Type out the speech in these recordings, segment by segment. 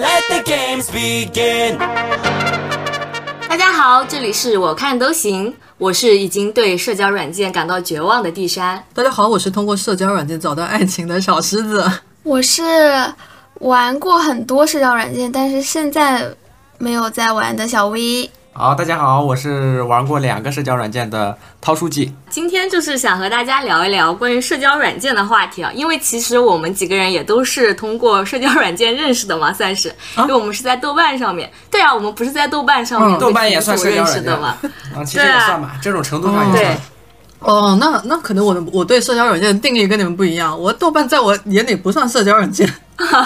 Let the games begin. 大家好，这里是我看都行，我是已经对社交软件感到绝望的地山。大家好，我是通过社交软件找到爱情的小狮子。我是玩过很多社交软件，但是现在没有在玩的小 V。好，大家好，我是玩过两个社交软件的涛书记。今天就是想和大家聊一聊关于社交软件的话题啊，因为其实我们几个人也都是通过社交软件认识的嘛，算是，因为我们是在豆瓣上面。对啊，我们不是在豆瓣上面，豆瓣也算社交认软件识的嘛。啊，其实也算吧，这种程度上也对算。，哦，那那可能我的我对社交软件的定义跟你们不一样。我豆瓣在我眼里不算社交软件。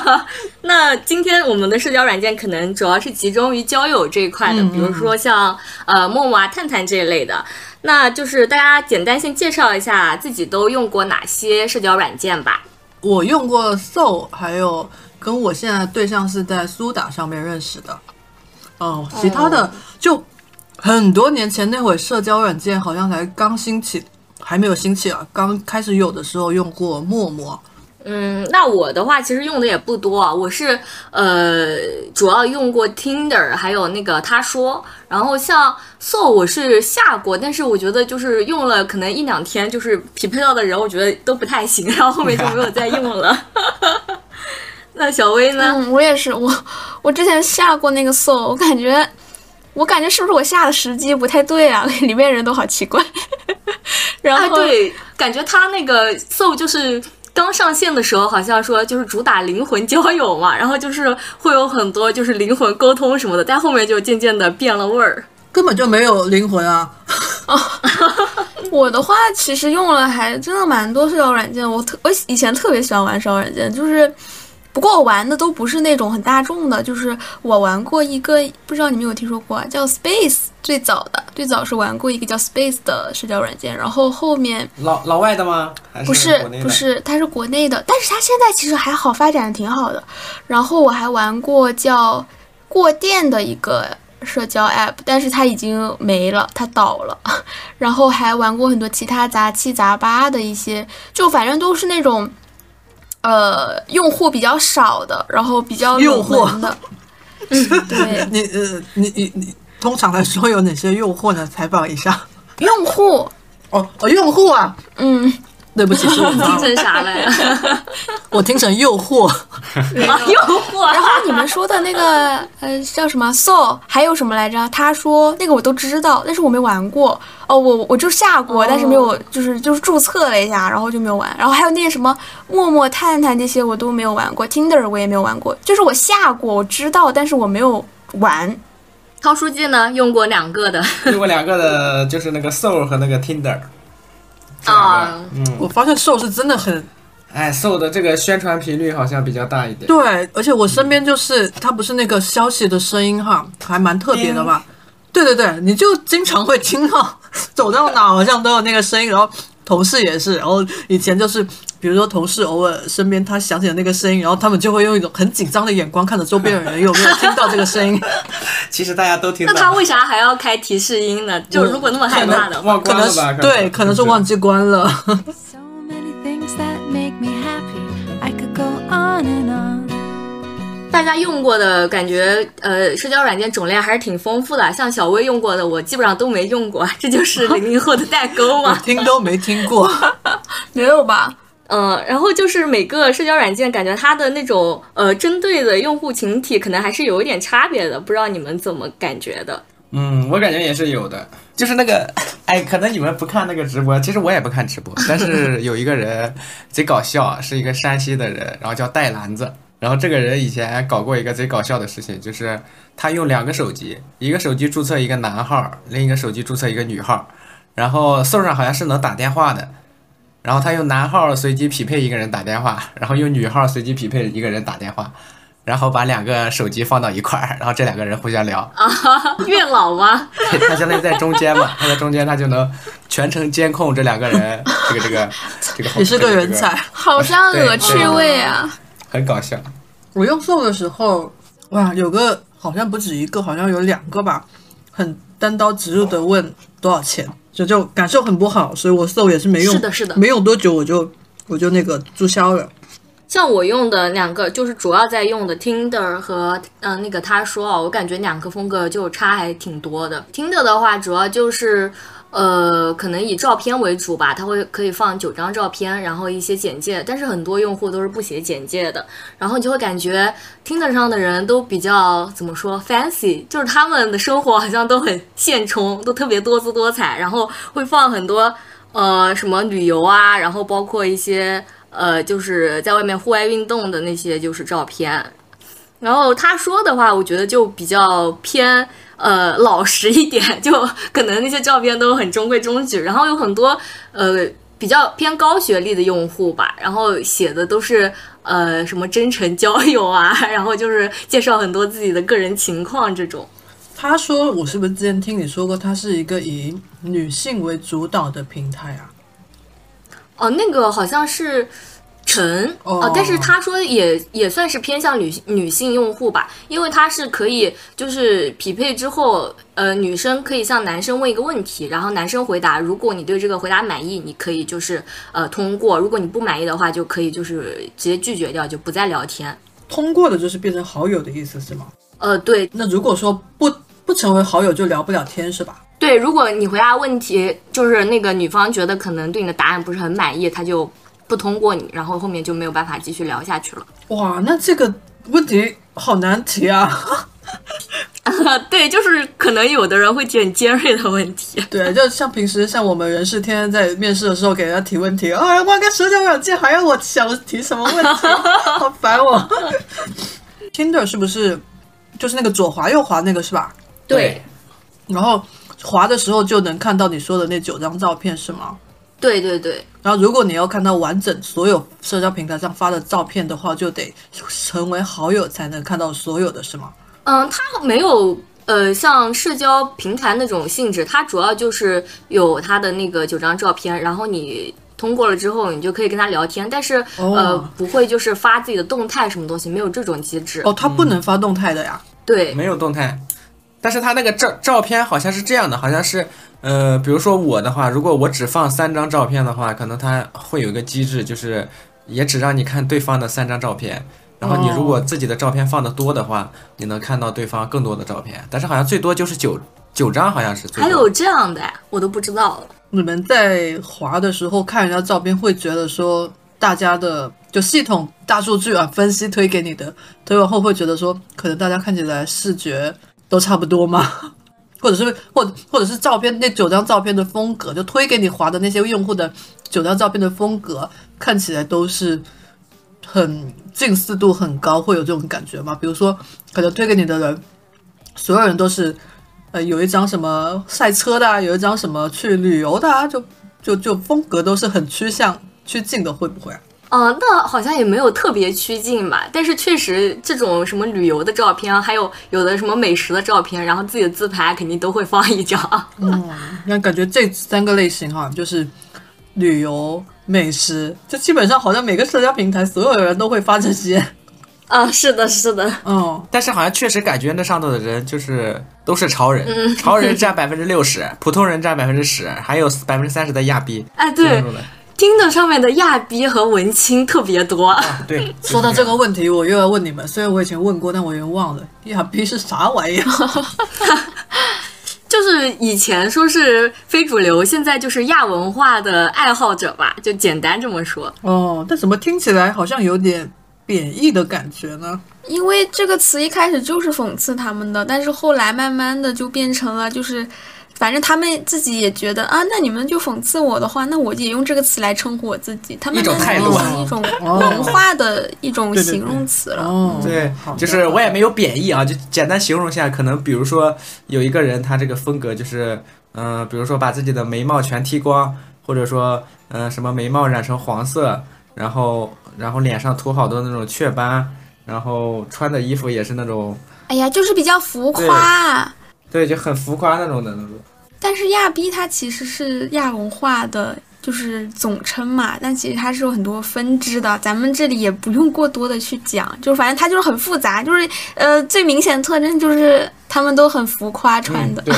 那今天我们的社交软件可能主要是集中于交友这一块的，嗯比如说像呃陌陌啊、探探这一类的。那就是大家简单先介绍一下自己都用过哪些社交软件吧。我用过 Soul，还有跟我现在对象是在苏打上面认识的。哦，其他的就很多年前那会社交软件好像才刚兴起，还没有兴起啊。刚开始有的时候用过陌陌。嗯，那我的话其实用的也不多啊，我是呃主要用过 Tinder，还有那个他说，然后像 Soul 我是下过，但是我觉得就是用了可能一两天，就是匹配到的人我觉得都不太行，然后后面就没有再用了。那小薇呢？嗯，我也是，我我之前下过那个 Soul，我感觉我感觉是不是我下的时机不太对啊？里面人都好奇怪。然哎，后、对，感觉他那个 Soul 就是。刚上线的时候，好像说就是主打灵魂交友嘛，然后就是会有很多就是灵魂沟通什么的，但后面就渐渐的变了味儿。根本就没有灵魂啊！我的话，其实用了还真的蛮多社交软件。我特我以前特别喜欢玩社交软件，就是不过我玩的都不是那种很大众的，就是我玩过一个，不知道你们有听说过啊，叫 Space，最早的最早是玩过一个叫 Space 的社交软件，然后后面老老外的吗？还不是不是，它是国内的，但是它现在其实还好，发展的挺好的。然后我还玩过叫过电的一个社交 app，但是它已经没了，它倒了。然后还玩过很多其他杂七杂八的一些，就反正都是那种，呃，用户比较少的，然后比较诱惑冷门的。嗯，对，你呃，你你你，通常来说有哪些用户呢？采访一下。用户，哦哦，用户啊，嗯，对不起，是我 听，成啥了呀？我听成诱惑。啊，诱惑。然后你们说的那个呃叫什么 Soul，还有什么来着？他说那个我都知道，但是我没玩过。哦，我我就下过，但是没有，就是就是注册了一下，然后就没有玩。然后还有那些什么陌陌、探探这些我都没有玩过，Tinder 我也没有玩过。就是我下过，我知道，但是我没有玩。涛书记呢，用过两个的用过两个的，就是那个 Soul 和那个 Tinder。啊，嗯，我发现瘦是真的很哎，Soul 的这个宣传频率好像比较大一点。对，而且我身边就是他不是那个消息的声音哈，还蛮特别的吧。对对对，你就经常会听到 走到哪好像都有那个声音，然后同事也是，然后以前就是比如说同事偶尔身边他响起的那个声音，然后他们就会用一种很紧张的眼光看着周边的人有没有听到这个声音。其实大家都听到。那他为啥还要开提示音呢？就如果那么害怕的话，忘可能是关了吧？对，可能是忘记关了。大家用过的感觉，呃，社交软件种类还是挺丰富的。像小薇用过的，我基本上都没用过，这就是 零零后的代沟嘛。听都没听过。没有吧？嗯，然后就是每个社交软件，感觉它的那种呃针对的用户群体，可能还是有一点差别的。不知道你们怎么感觉的？嗯，我感觉也是有的，就是那个，哎，可能你们不看那个直播，其实我也不看直播，但是有一个人贼搞笑，是一个山西的人，然后叫戴篮子，然后这个人以前搞过一个贼搞笑的事情，就是他用两个手机，一个手机注册一个男号，另一个手机注册一个女号，然后搜上好像是能打电话的，然后他用男号随机匹配一个人打电话，然后用女号随机匹配一个人打电话，然后把两个手机放到一块儿，然后这两个人互相聊。啊，月老吗？他相当于在中间嘛，他在中间，他就能全程监控这两个人，这个这个这个也是个人才。这个好像恶趣味啊！很搞笑。我用 Soul 的时候，哇，有个好像不止一个，好像有两个吧，很单刀直入的问多少钱，就就感受很不好，所以我 Soul 也是没用，是的是的没用多久我就我就那个注销了。像我用的两个，就是主要在用的 Tinder 和嗯、呃那个他说啊，我感觉两个风格就差还挺多的。Tinder 的话，主要就是呃，可能以照片为主吧，它会可以放九张照片，然后一些简介，但是很多用户都是不写简介的，然后你就会感觉 Tinder 上的人都比较怎么说 fancy，就是他们的生活好像都很现充，都特别多姿多彩，然后会放很多呃什么旅游啊，然后包括一些呃就是在外面户外运动的那些就是照片，然后他说的话，我觉得就比较偏呃老实一点，就可能那些照片都很中规中矩，然后有很多呃比较偏高学历的用户吧，然后写的都是呃什么真诚交友啊，然后就是介绍很多自己的个人情况这种。他说：“我是不是之前听你说过，它是一个以女性为主导的平台啊？哦，那个好像是陈哦但是他说也也算是偏向女女性用户吧，因为它是可以就是匹配之后，呃，女生可以向男生问一个问题，然后男生回答，如果你对这个回答满意，你可以就是呃通过；如果你不满意的话，就可以就是直接拒绝掉，就不再聊天。通过的就是变成好友的意思是吗？呃，对那如果说不不成为好友，就聊不了天是吧？对，如果你回答问题，就是那个女方觉得可能对你的答案不是很满意，她就不通过你，然后后面就没有办法继续聊下去了。哇，那这个问题好难提啊！对，就是可能有的人会提很尖锐的问题。对，就像平时像我们人事天天在面试的时候给人家提问题，啊，光个社交软件还要我想提什么问题，好烦我。Tinder 是不是就是那个左滑右滑那个是吧？对，然后滑的时候就能看到你说的那九张照片是吗？对对对，然后如果你要看到完整所有社交平台上发的照片的话，就得成为好友才能看到所有的是吗？嗯，它没有呃像社交平台那种性质，它主要就是有它的那个九张照片，然后你。通过了之后，你就可以跟他聊天，但是、哦呃不会就是发自己的动态什么东西，没有这种机制。哦，他不能发动态的呀。对，没有动态，但是他那个照照片好像是这样的，好像是呃，比如说我的话，如果我只放三张照片的话，可能它会有一个机制，就是也只让你看对方的三张照片。然后你如果自己的照片放的多的话，你能看到对方更多的照片，但是好像最多就是九九张，好像是最多。还有这样的，我都不知道了。你们在滑的时候看人家照片，会觉得说大家的就系统大数据啊分析推给你的推完后，会觉得说可能大家看起来视觉都差不多吗？或者是或或者是照片那九张照片的风格，就推给你滑的那些用户的九张照片的风格，看起来都是很近似度很高，会有这种感觉吗？比如说，可能推给你的人，所有人都是。呃，有一张什么赛车的、啊，有一张什么去旅游的、啊，就就就风格都是很趋向趋近的，会不会啊？嗯、那好像也没有特别趋近吧，但是确实这种什么旅游的照片，还有有的什么美食的照片，然后自己的自拍肯定都会放一张。嗯那感觉这三个类型哈，就是旅游、美食，就基本上好像每个社交平台所有的人都会发这些。啊，是的，是的，嗯，但是好像确实感觉那上头的人就是都是潮人，嗯潮人 占百分之六十，普通人占百分之十，还有百分之三十的亚逼。哎，对听的上面的亚逼和文青特别多。对，说到这个问题，我又要问你们，虽然我以前问过，但我有点忘了，亚逼是啥玩意儿？就是以前说是非主流，现在就是亚文化的爱好者吧，就简单这么说。哦，但怎么听起来好像有点贬义的感觉呢？因为这个词一开始就是讽刺他们的，但是后来慢慢的就变成了就是。反正他们自己也觉得啊，那你们就讽刺我的话，那我也用这个词来称呼我自己。他们一种态度一种文化的一种形容词了。哦，对就是我也没有贬义啊，就简单形容一下，可能比如说有一个人他这个风格就是，嗯、比如说把自己的眉毛全剃光，或者说，嗯、什么眉毛染成黄色，然后然后脸上涂好多那种雀斑，然后穿的衣服也是那种，哎呀，就是比较浮夸。对，就很浮夸那种的那种。但是亚逼它其实是亚文化的，就是总称嘛，但其实它是有很多分支的，咱们这里也不用过多的去讲，就反正它就是很复杂，就是呃最明显的特征就是他们都很浮夸穿的。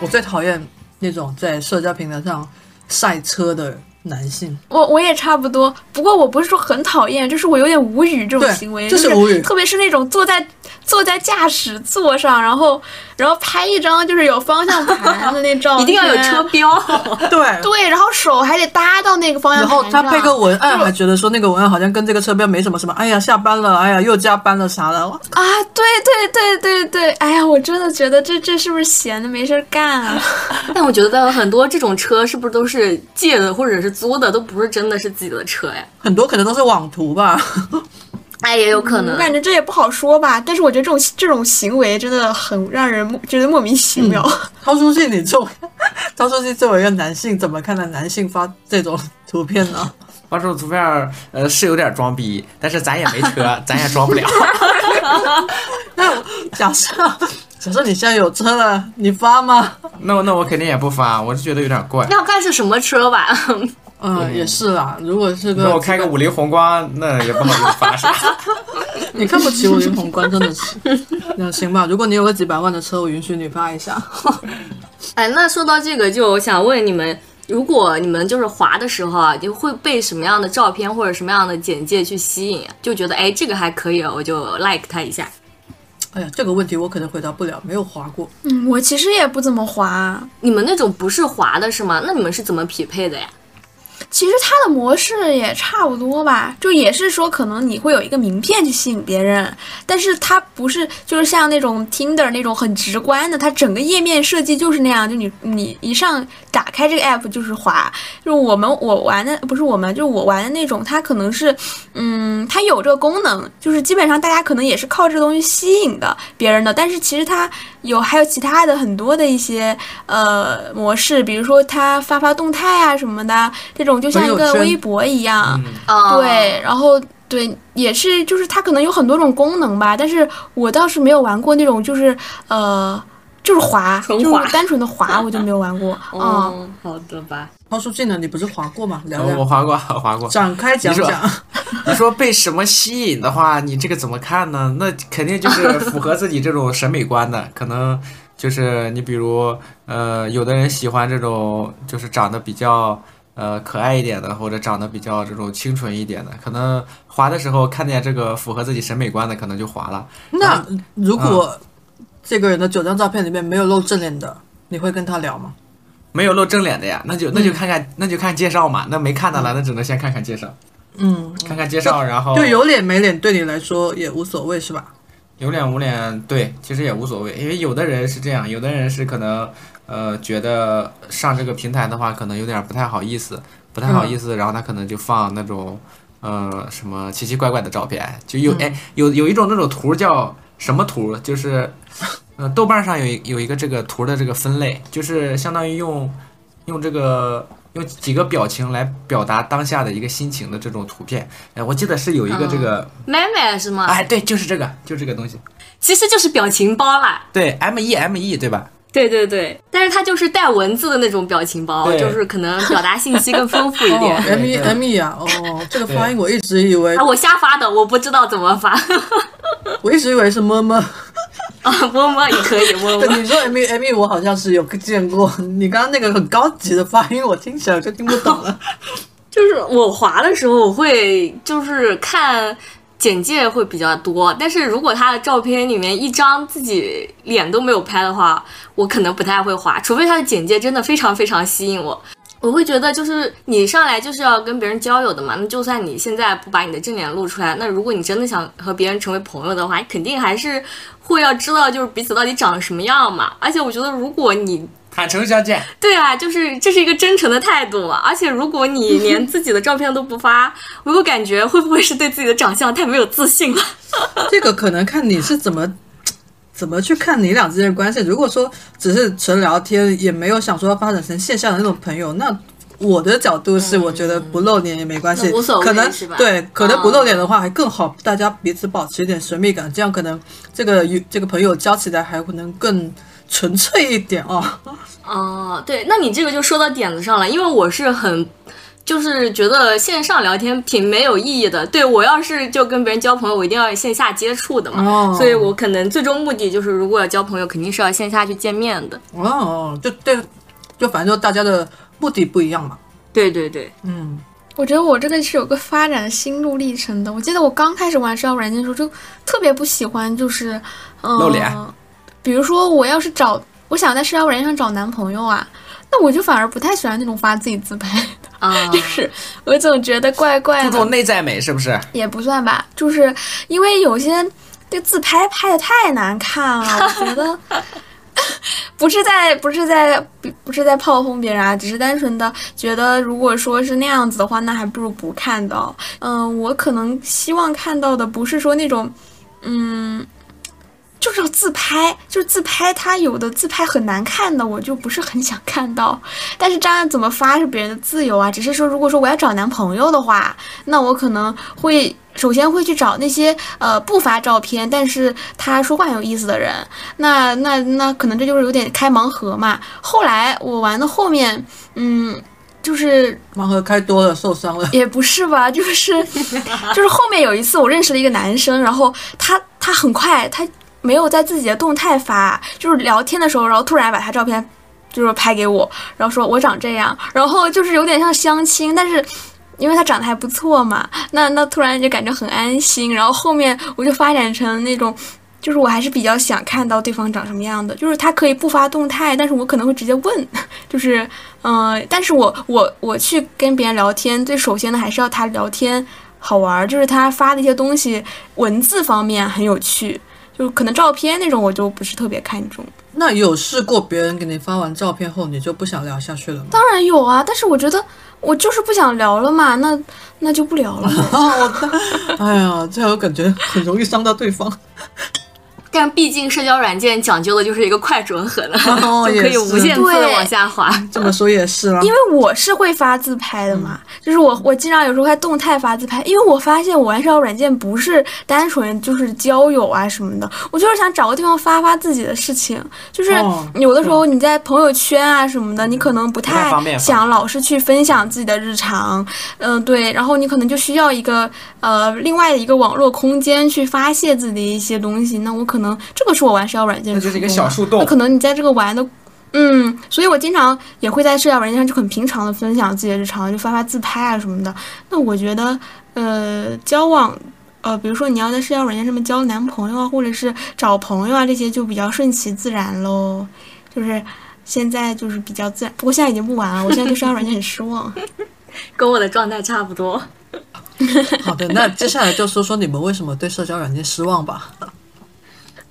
我最讨厌那种在社交平台上晒车的男性。我我也差不多，不过我不是说很讨厌，就是我有点无语这种行为，就是无语特别是那种坐在坐在驾驶座上，然后然后拍一张就是有方向盘的那照片，一定要有车标。对，对，然后手还得搭到那个方向然盘上，后他配个文案，还觉得说那个文案好像跟这个车标没什么什么。哎呀，下班了，哎呀，又加班了啥的。啊，对对对对对，哎呀，我真的觉得这这是不是闲的没事儿干啊？但我觉得很多这种车是不是都是借的或者是租的，都不是真的是自己的车呀？很多可能都是网图吧。哎，也有可能我。感觉这也不好说吧，但是我觉得这种这种行为真的很让人莫觉得莫名其妙。涛书记，你作为涛书记作为一个男性，怎么看待男性发这种图片呢？发这种图片，呃，是有点装逼，但是咱也没车，咱也装不了。那假设假设你现在有车了，你发吗？那我那我肯定也不发，我就觉得有点怪。那要看是什么车吧。嗯，也是啦。如果是个那我开个五菱宏光，那也不好意思发啥。你看不起五菱宏光，真的是。那行吧，如果你有个几百万的车，我允许你发一下。哎，那说到这个，就想问你们，如果你们就是滑的时候啊，就会被什么样的照片或者什么样的简介去吸引啊？就觉得哎，这个还可以，我就 like 它一下。哎呀，这个问题我可能回答不了，没有滑过。嗯，我其实也不怎么滑，你们那种不是滑的是吗？那你们是怎么匹配的呀？其实它的模式也差不多吧，就也是说可能你会有一个名片去吸引别人，但是它不是就是像那种 Tinder 那种很直观的，它整个页面设计就是那样，就你你一上打开这个 app 就是滑，就我们我玩的不是我们，就我玩的那种，它可能是嗯，它有这个功能，就是基本上大家可能也是靠这个东西吸引的别人的，但是其实它有还有其他的很多的一些呃模式，比如说它发发动态啊什么的，这种就像一个微博一样，啊，对，然后对，也是就是它可能有很多种功能吧，但是我倒是没有玩过那种就是呃就是滑，就是单纯的滑，我就没有玩过 啊。哦，好的吧。涛书记呢？你不是滑过吗？聊我，滑过，我滑过。展开讲讲。你说被什么吸引的话，你这个怎么看呢？那肯定就是符合自己这种审美观的，可能就是你比如呃，有的人喜欢这种就是长得比较呃可爱一点的，或者长得比较这种清纯一点的，可能滑的时候看见这个符合自己审美观的，可能就滑了。那如果这个人的九张照片里面没有露正脸的，你会跟他聊吗？没有露正脸的呀，那就那就看看、那就看介绍嘛。那没看到了，那只能先看看介绍，嗯，看看介绍，然后就有脸没脸对你来说也无所谓是吧？有脸无脸，对，其实也无所谓，因为有的人是这样，有的人是可能，呃，觉得上这个平台的话，可能有点不太好意思，不太好意思，然后他可能就放那种，呃，什么奇奇怪怪的照片，就有，哎，有有一种那种图叫什么图，就是，呃，豆瓣上有一有一个这个图的这个分类，就是相当于用用这个。用几个表情来表达当下的一个心情的这种图片，哎，我记得是有一个这个，妹妹是吗？哎，对，就是这个，就这个东西。其实就是表情包啦。对，M E M E 对吧？对对对，但是它就是带文字的那种表情包，就是可能表达信息更丰富一哦点。M E M E 啊，哦，这个发音我一直以为啊，，我瞎发的，我不知道怎么发。我一直以为是么么。啊，么么也可以么么。你说 M E M E，我好像是有见过。你刚刚那个很高级的发音，我听起来就听不懂了。就是我滑的时候，我会就是看简介会比较多，但是如果他的照片里面一张自己脸都没有拍的话，我可能不太会滑，除非他的简介真的非常非常吸引我。我会觉得，就是你上来就是要跟别人交友的嘛，那就算你现在不把你的正脸露出来，那如果你真的想和别人成为朋友的话，你肯定还是会要知道就是彼此到底长什么样嘛。而且我觉得，如果你坦诚相见，对啊，就是这是一个真诚的态度嘛。而且如果你 连自己的照片都不发，我有感觉会不会是对自己的长相太没有自信了？这个可能看你是怎么怎么去看你俩之间的关系。如果说只是纯聊天，也没有想说要发展成线下的那种朋友，那我的角度是，我觉得不露脸也没关系，那无所谓可能对，可能不露脸的话还更好，大家彼此保持一点神秘感，这样可能这个与这个朋友交起来还可能更纯粹一点哦。哦，对，那你这个就说到点子上了，因为我是很。就是觉得线上聊天挺没有意义的。对我要是就跟别人交朋友，我一定要线下接触的嘛。哦所以我可能最终目的就是，如果要交朋友，肯定是要线下去见面的。哦，就对就反正就大家的目的不一样嘛。对对对，嗯，我觉得我这个是有个发展心路历程的。我记得我刚开始玩社交软件的时候，就特别不喜欢，就是嗯，露脸比如说我要是找，我想在社交软件上找男朋友啊，那我就反而不太喜欢那种发自己自拍的，啊，就是我总觉得怪怪的。注重内在美是不是？也不算吧，就是因为有些这自拍拍的太难看了，我觉得 不是在不是在不不是在炮轰别人啊，只是单纯的觉得，如果说是那样子的话，那还不如不看到。嗯、我可能希望看到的不是说那种，嗯。就是要自拍，就是自拍，他有的自拍很难看的，我就不是很想看到。但是这样怎么发是别人的自由啊，只是说，如果说我要找男朋友的话，那我可能会首先会去找那些呃不发照片，但是他说话很有意思的人。那那那可能这就是有点开盲盒嘛。后来我玩的后面，嗯，就是盲盒开多了，受伤了。也不是吧，就是 就是后面有一次我认识了一个男生，然后他他很快他没有在自己的动态发，就是聊天的时候，然后突然把他照片就是拍给我，然后说我长这样，然后就是有点像相亲，但是。因为他长得还不错嘛，那那突然就感觉很安心，然后后面我就发展成那种，就是我还是比较想看到对方长什么样的，就是他可以不发动态，但是我可能会直接问，就是嗯、但是我我我去跟别人聊天，最首先的还是要他聊天好玩，就是他发的一些东西文字方面很有趣，就是可能照片那种我就不是特别看重。那有试过别人给你发完照片后，你就不想聊下去了吗？当然有啊，但是我觉得我就是不想聊了嘛，那那就不聊了。哎呀，这样我感觉很容易伤到对方。但毕竟社交软件讲究的就是一个快准狠的，哦 就可以无限次的往下滑。这么说也是啦，因为我是会发自拍的嘛，就是我我经常有时候还动态发自拍，因为我发现我玩社交软件不是单纯就是交友啊什么的，我就是想找个地方发发自己的事情，就是哦有的时候你在朋友圈啊什么的，你可能不不太想老是去分享自己的日常，嗯、对，然后你可能就需要一个呃另外的一个网络空间去发泄自己的一些东西，那我可能这个是我玩社交软件的那就是一个小树洞那可能你在这个玩的嗯，所以我经常也会在社交软件上就很平常的分享自己的日常，就发发自拍啊什么的。那我觉得，呃，交往，呃，比如说你要在社交软件上面交男朋友啊，或者是找朋友啊，这些就比较顺其自然喽。就是现在就是比较自然，不过现在已经不玩了，我现在对社交软件很失望。跟我的状态差不多。好的，那接下来就说说你们为什么对社交软件失望吧。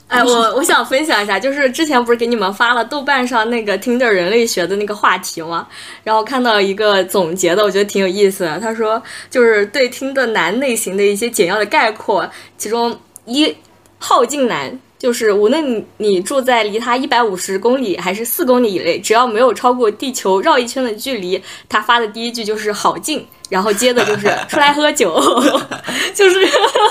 哎，我我想分享一下，就是之前不是给你们发了豆瓣上那个听的人类学的那个话题吗？然后看到一个总结的，我觉得挺有意思的。他说，就是对听的男类型的一些简要的概括，其中一好静男。就是无论你你住在离他一百五十公里还是四公里以内，只要没有超过地球绕一圈的距离，他发的第一句就是好近，然后接的就是出来喝酒，就是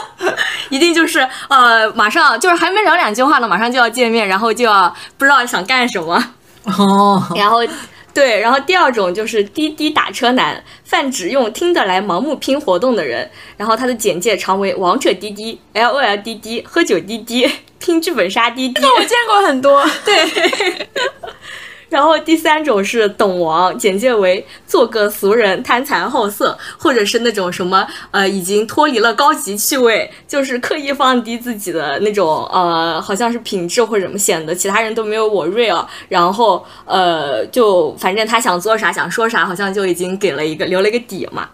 一定就是呃，马上就是还没聊两句话呢，马上就要见面，然后就要不知道想干什么，哦，然后。对，然后第二种就是滴滴打车男，泛指用听的来盲目拼活动的人。然后他的简介常为王者滴滴、L O L 滴滴、喝酒滴滴、拼剧本杀滴滴。我见过很多，对然后第三种是懂王，简介为做个俗人，贪财好色，或者是那种什么呃，已经脱离了高级趣味，就是刻意放低自己的那种呃，好像是品质或者什么，显得其他人都没有我 real。然后呃，就反正他想做啥想说啥，好像就已经给了一个留了一个底嘛。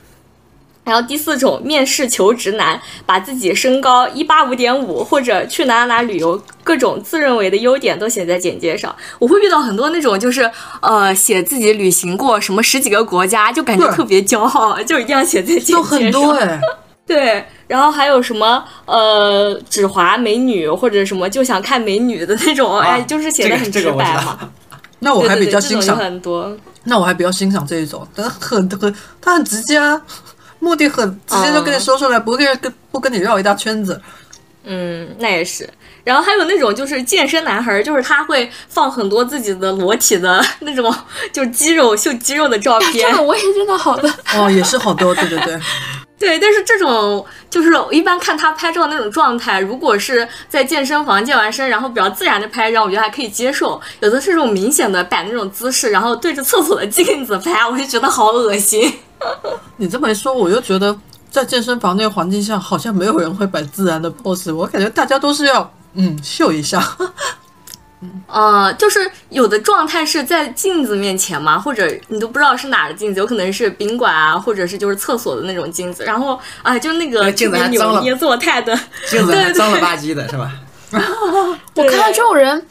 然后第四种面试求职男，把自己身高一八五点五或者去哪哪哪旅游各种自认为的优点都写在简介上。我会遇到很多那种就是呃写自己旅行过什么十几个国家，就感觉特别骄傲，就一定要写在简介就上。很多 哎，对，然后还有什么呃只华美女或者什么就想看美女的那种，哎，就是写的很直这个这个我知道白嘛。那我还比较欣赏，很多。那我还比较欣赏这一种，但很很他很直接啊，目的很直接就跟你说出来，不跟跟不跟你绕一大圈子。嗯，那也是。然后还有那种就是健身男孩儿，就是他会放很多自己的裸体的那种，就是肌肉秀肌肉的照片这。个我也见到好的。哦，也是好多，对对对，对，但是这种就是一般看他拍照那种状态，如果是在健身房健完身，然后比较自然的拍照，我觉得还可以接受。有的是这种明显的摆那种姿势，然后对着厕所的镜子拍，我就觉得好恶心。你这么一说，我又觉得在健身房那个环境下，好像没有人会摆自然的 pose，我感觉大家都是要嗯秀一下。呃，就是有的状态是在镜子面前嘛，或者你都不知道是哪儿的镜子，有可能是宾馆啊，或者是就是厕所的那种镜子。然后啊、就那个那镜子还脏了做态的，镜子还脏了吧唧的，是吧？我看到这种人，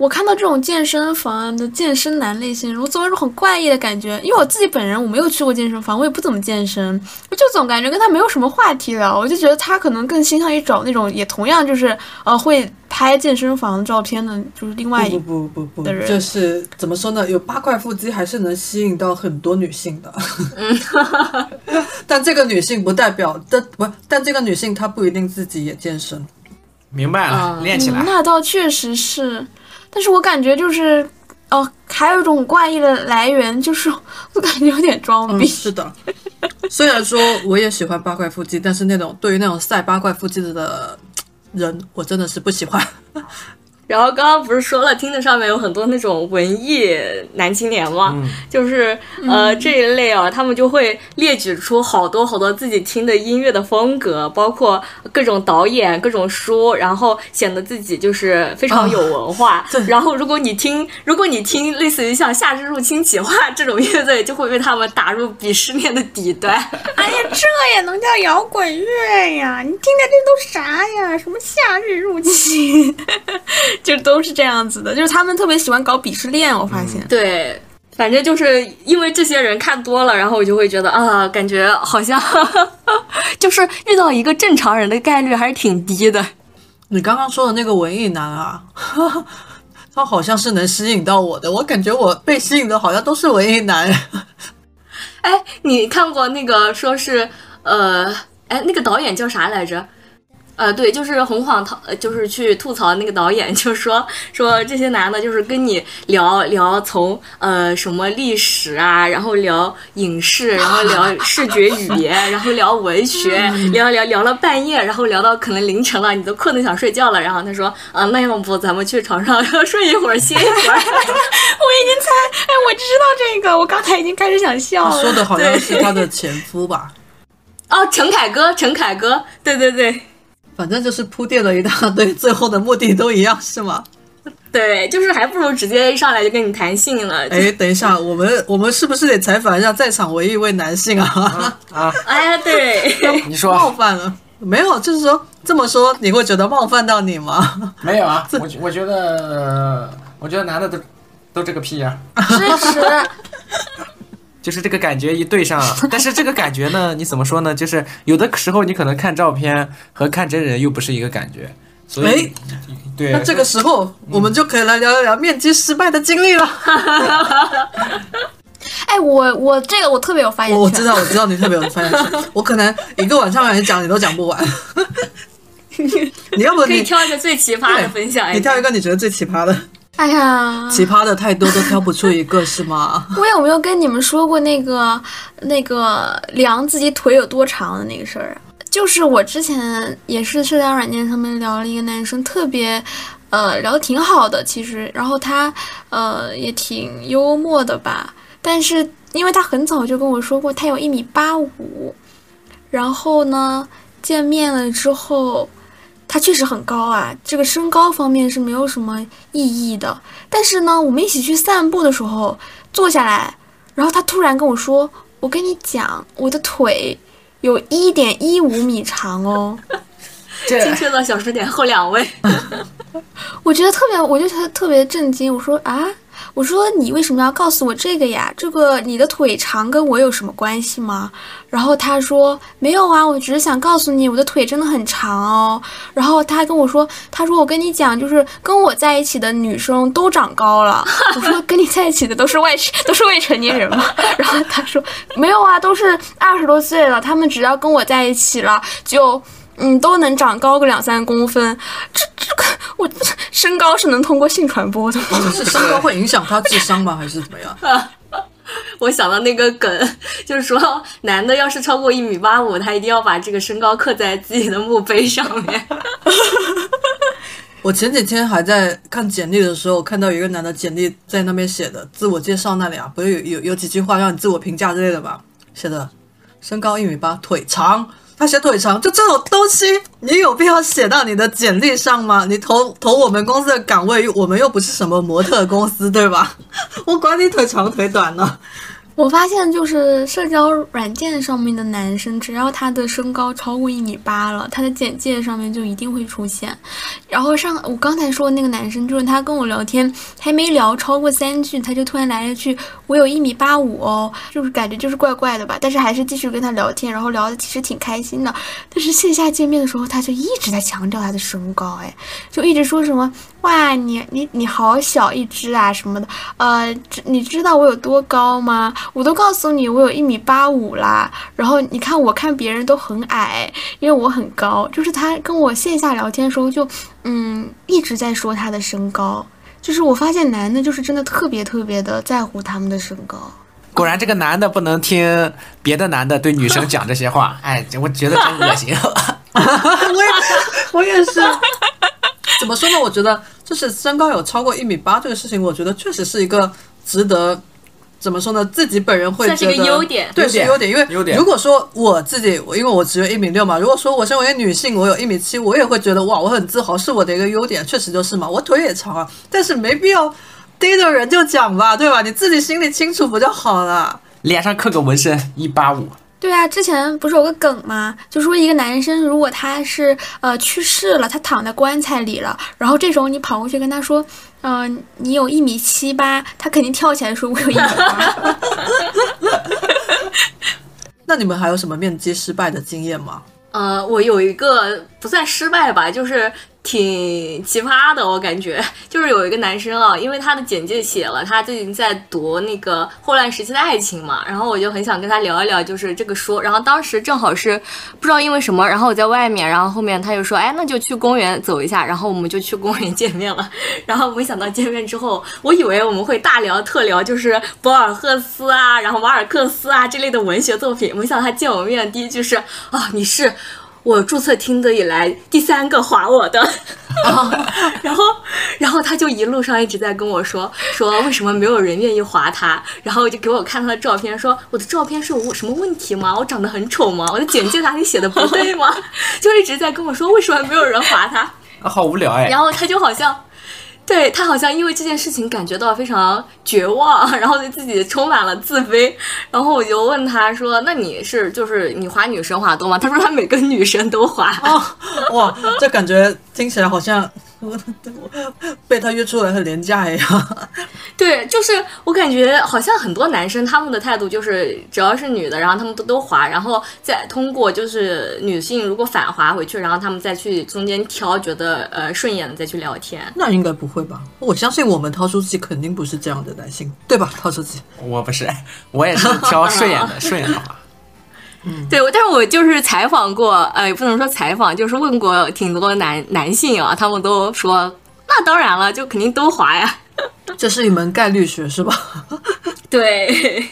我看到这种健身房的健身男类型，我总有一种很怪异的感觉。因为我自己本人我没有去过健身房，我也不怎么健身，我就总感觉跟他没有什么话题聊。我就觉得他可能更倾向于找那种也同样就是呃会拍健身房照片的，就是另外一不不不不不，的人就是怎么说呢？有八块腹肌还是能吸引到很多女性的。嗯，但这个女性不代表，但不，但这个女性她不一定自己也健身。明白了，嗯练起来嗯。那倒确实是，但是我感觉就是，哦、还有一种怪异的来源，就是 我感觉有点装，逼。是的。虽然说我也喜欢八块腹肌，但是那种对于那种晒八块腹肌的人，我真的是不喜欢。然后刚刚不是说了，听的上面有很多那种文艺男青年嘛，就是呃这一类啊，他们就会列举出好多好多自己听的音乐的风格，包括各种导演、各种书，然后显得自己就是非常有文化。对然后如果你听，如果你听类似于像《夏日入侵企划》这种乐队，就会被他们打入鄙视链的底端。哎呀，这也能叫摇滚乐呀？你听的这都啥呀？什么夏日入侵？就都是这样子的，就是他们特别喜欢搞鄙视链，我发现。对，反正就是因为这些人看多了，然后我就会觉得啊，感觉好像 就是遇到一个正常人的概率还是挺低的。你刚刚说的那个文艺男啊，他好像是能吸引到我的，我感觉我被吸引的好像都是文艺男。哎，你看过那个说是呃，哎，那个导演叫啥来着？呃，对，就是红晃涛，呃就是去吐槽那个导演，就说说这些男的，就是跟你聊聊从呃什么历史啊，然后聊影视，然后聊视觉语言，然后聊文学，聊聊聊了半夜，然后聊到可能凌晨了，你都困得想睡觉了，然后他说，啊、那要不咱们去床上睡一会儿，歇一会儿。我已经猜，哎，我知道这个，我刚才已经开始想笑了。说的好像是他的前夫吧，哦，陈凯歌，陈凯歌，对对对。反正就是铺垫了一大堆，最后的目的都一样，是吗？对，就是还不如直接一上来就跟你谈性了。哎，等一下，我们我们是不是得采访一下在场唯一一位男性啊？啊，哎，对，你说冒犯了？没有，就是说这么说，你会觉得冒犯到你吗？没有啊？我我觉得，我觉得男的都都这个屁呀、支持，就是这个感觉一对上，但是这个感觉呢，你怎么说呢？就是有的时候你可能看照片和看真人又不是一个感觉，所以哎对那这个时候，我们就可以来聊一聊面基失败的经历了。哎，我我这个我特别有发言权。我我知道，我知道你特别有发言权，我可能一个晚上来讲你都讲不完。你要不可以挑一个最奇葩的分享一下你挑一。个你觉得最奇葩的，哎呀，奇葩的太多都挑不出一个是吗？我有没有跟你们说过那个那个量自己腿有多长的那个事儿啊？就是我之前也是社交软件上面聊了一个男生，特别呃聊的挺好的，其实，然后他呃也挺幽默的吧，但是因为他很早就跟我说过他有一米八五，然后呢见面了之后。他确实很高啊，这个身高方面是没有什么意义的。但是呢，我们一起去散步的时候，坐下来，然后他突然跟我说：“我跟你讲，我的腿有一点一五米长哦。精确到小数点后两位，” 我觉得特别，我就特特别震惊。我说：“啊，我说你为什么要告诉我这个呀？这个你的腿长跟我有什么关系吗？”然后他说：“没有啊，我只是想告诉你，我的腿真的很长哦。”然后他还跟我说：“他说我跟你讲，就是跟我在一起的女生都长高了。”我说：“跟你在一起的都是外都是未成年人吗？” 然后他说：“没有啊，都是二十多岁了，他们只要跟我在一起了，就嗯都能长高个两三公分。这这个我身高是能通过性传播的吗？是身高会影响他智商吗？还是怎么样？我想到那个梗，就是说男的要是超过一米八五，他一定要把这个身高刻在自己的墓碑上面。我前几天还在看简历的时候，看到一个男的简历在那边写的自我介绍那里啊，不是有有有几句话让你自我评价之类的吧？写的身高一米八，腿长。他写腿长，就这种东西，你有必要写到你的简历上吗？你投投我们公司的岗位，我们又不是什么模特公司，对吧？我管你腿长腿短呢。我发现就是社交软件上面的男生，只要他的身高超过一米八了，他的简介上面就一定会出现。然后上我刚才说那个男生，就是他跟我聊天，还没聊超过三句，他就突然来了句“我有一米八五哦”，就是感觉就是怪怪的吧。但是还是继续跟他聊天，然后聊的其实挺开心的。但是线下见面的时候，他就一直在强调他的身高，哎，就一直说什么“哇，你你你好小一只啊”什么的。呃，知你知道我有多高吗？我都告诉你，我有一米八五啦。然后你看，我看别人都很矮，因为我很高。就是他跟我线下聊天的时候就，嗯，一直在说他的身高。就是我发现男的，就是真的特别特别的在乎他们的身高。果然，这个男的不能听别的男的对女生讲这些话，哎，我觉得真恶心。我 也我也是。怎么说呢？我觉得就是身高有超过一米八这个事情，我觉得确实是一个值得。怎么说呢？自己本人会算是觉得个优点对，优点是优点。因为优点如果说我自己，因为我只有一米六嘛，如果说我身为女性，我有一米七，我也会觉得哇，我很自豪，是我的一个优点，确实就是嘛，我腿也长啊。但是没必要逮着人就讲吧，对吧？你自己心里清楚不就好了？脸上刻个纹身，一八五，对啊，之前不是有个梗吗？就说一个男生如果他是呃去世了，他躺在棺材里了，然后这时候你跑过去跟他说，嗯、你有一米七八，他肯定跳起来说我有一米八。那你们还有什么面基失败的经验吗？呃，我有一个不算失败吧，就是挺奇葩的，我感觉就是有一个男生啊，因为他的简介写了他最近在读那个《霍乱时期的爱情》嘛，然后我就很想跟他聊一聊，就是这个书。然后当时正好是不知道因为什么，然后我在外面，然后后面他就说，哎，那就去公园走一下，然后我们就去公园见面了。然后没想到见面之后，我以为我们会大聊特聊，就是博尔赫斯啊，然后马尔克斯啊这类的文学作品。没想到他见我面第一句是啊，你是。我注册听的以来第三个划我的，然后，然后他就一路上一直在跟我说说为什么没有人愿意划他，然后就给我看他的照片，说我的照片是有什么问题吗？我长得很丑吗？我的简介哪里写的不对吗？就一直在跟我说为什么没有人划他，啊好无聊哎。然后他就好像。对他好像因为这件事情感觉到非常绝望，然后对自己充满了自卑。然后我就问他说：“那你是就是你滑女生划多吗？”他说他每个女生都滑。哦，哇，这感觉听起来好像 被他约出来很廉价一样。对，就是我感觉好像很多男生他们的态度就是，只要是女的，然后他们都都滑，然后再通过就是女性如果反滑回去，然后他们再去中间挑觉得呃顺眼的再去聊天。那应该不会吧？我相信我们涛书记肯定不是这样的男性，对吧？涛书记，我不是，我也是挑顺眼的，顺眼的话。对，我但是我就是采访过，呃，也不能说采访，就是问过挺多男男性啊，他们都说那当然了，就肯定都滑呀。这是一门概率学是吧？对，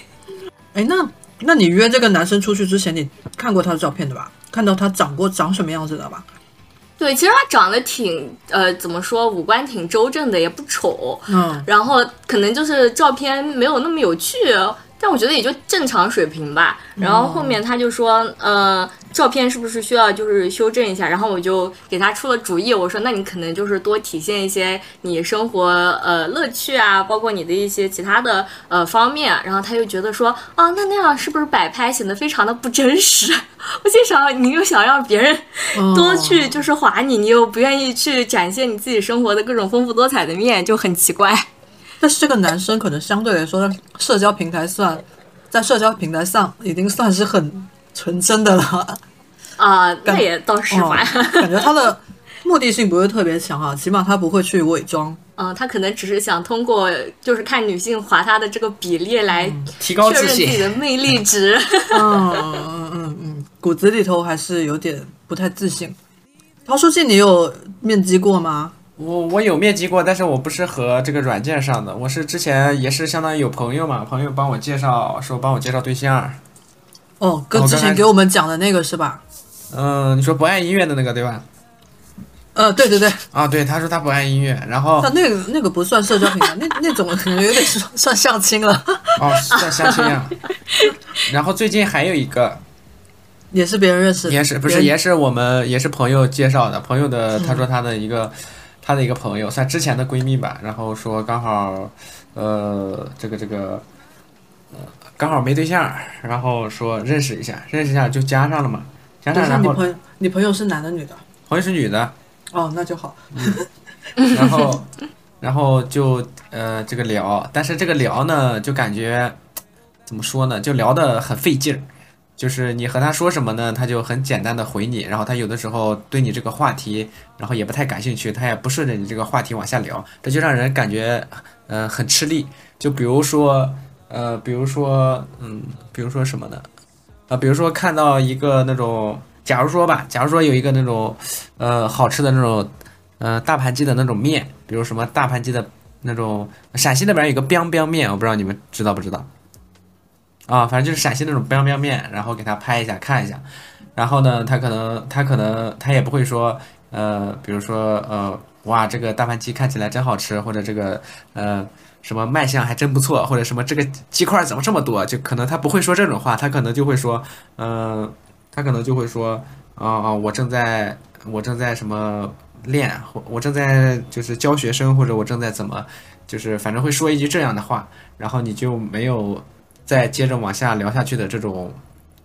哎，那那你约这个男生出去之前，你看过他的照片的吧？看到他长过长什么样子的吧？对，其实他长得挺呃，怎么说，五官挺周正的，也不丑。嗯，然后可能就是照片没有那么有趣，但我觉得也就正常水平吧。然后后面他就说，呃，照片是不是需要就是修正一下？然后我就给他出了主意，我说那你可能就是多体现一些你生活呃乐趣啊，包括你的一些其他的呃方面。然后他又觉得说，啊，那那样是不是摆拍显得非常的不真实？我心想，你又想让别人多去就是划你，你又不愿意去展现你自己生活的各种丰富多彩的面，就很奇怪。但是这个男生可能相对来说，在社交平台算，在社交平台上已经算是很纯真的了。啊、那也倒是吧。哦感觉他的目的性不是特别强啊，起码他不会去伪装。嗯，他可能只是想通过就是看女性划他的这个比例来提高自己，的魅力值。嗯嗯嗯嗯，骨子里头还是有点不太自信。陶书记，你有面基过吗？我我有面基过，但是我不是和这个软件上的，我是之前也是相当于有朋友嘛，朋友帮我介绍，说帮我介绍对象。哦，跟之前给我们讲的那个是吧？嗯，你说不爱音乐的那个对吧？呃，对对对，啊，对，他说他不爱音乐，然后那那个那个不算社交平台，那那种可能有点算算相亲了，哦算相亲啊，然后最近还有一个也是别人认识的，也是不是也是我们也是朋友介绍的，朋友的他说他的一个、他的一个朋友算之前的闺蜜吧，然后说刚好呃这个这个呃刚好没对象，然后说认识一下，认识一下就加上了嘛，加上然后你朋友你朋友是男的女的？朋友是女的，哦，那就好。然后 然后就呃这个聊，但是这个聊呢就感觉怎么说呢，就聊得很费劲儿。就是你和他说什么呢，他就很简单的回你，然后他有的时候对你这个话题，然后也不太感兴趣，他也不顺着你这个话题往下聊，这就让人感觉呃很吃力。就比如说呃，比如说嗯，比如说什么呢？啊、比如说看到一个那种，假如说吧，假如说有一个那种呃好吃的那种呃大盘鸡的那种面，比如什么大盘鸡的那种，陕西那边有个 biang biang 面，我不知道你们知道不知道？啊，反正就是陕西那种 biang biang 面，然后给他拍一下看一下，然后呢，他可能他可能他也不会说，呃，比如说呃，哇，这个大盘鸡看起来真好吃，或者这个呃什么卖相还真不错，或者什么这个鸡块怎么这么多，就可能他不会说这种话，他可能就会说，嗯、他可能就会说，啊、啊，我正在我正在什么练，或我正在就是教学生，或者我正在怎么，就是反正会说一句这样的话，然后你就没有再接着往下聊下去的这种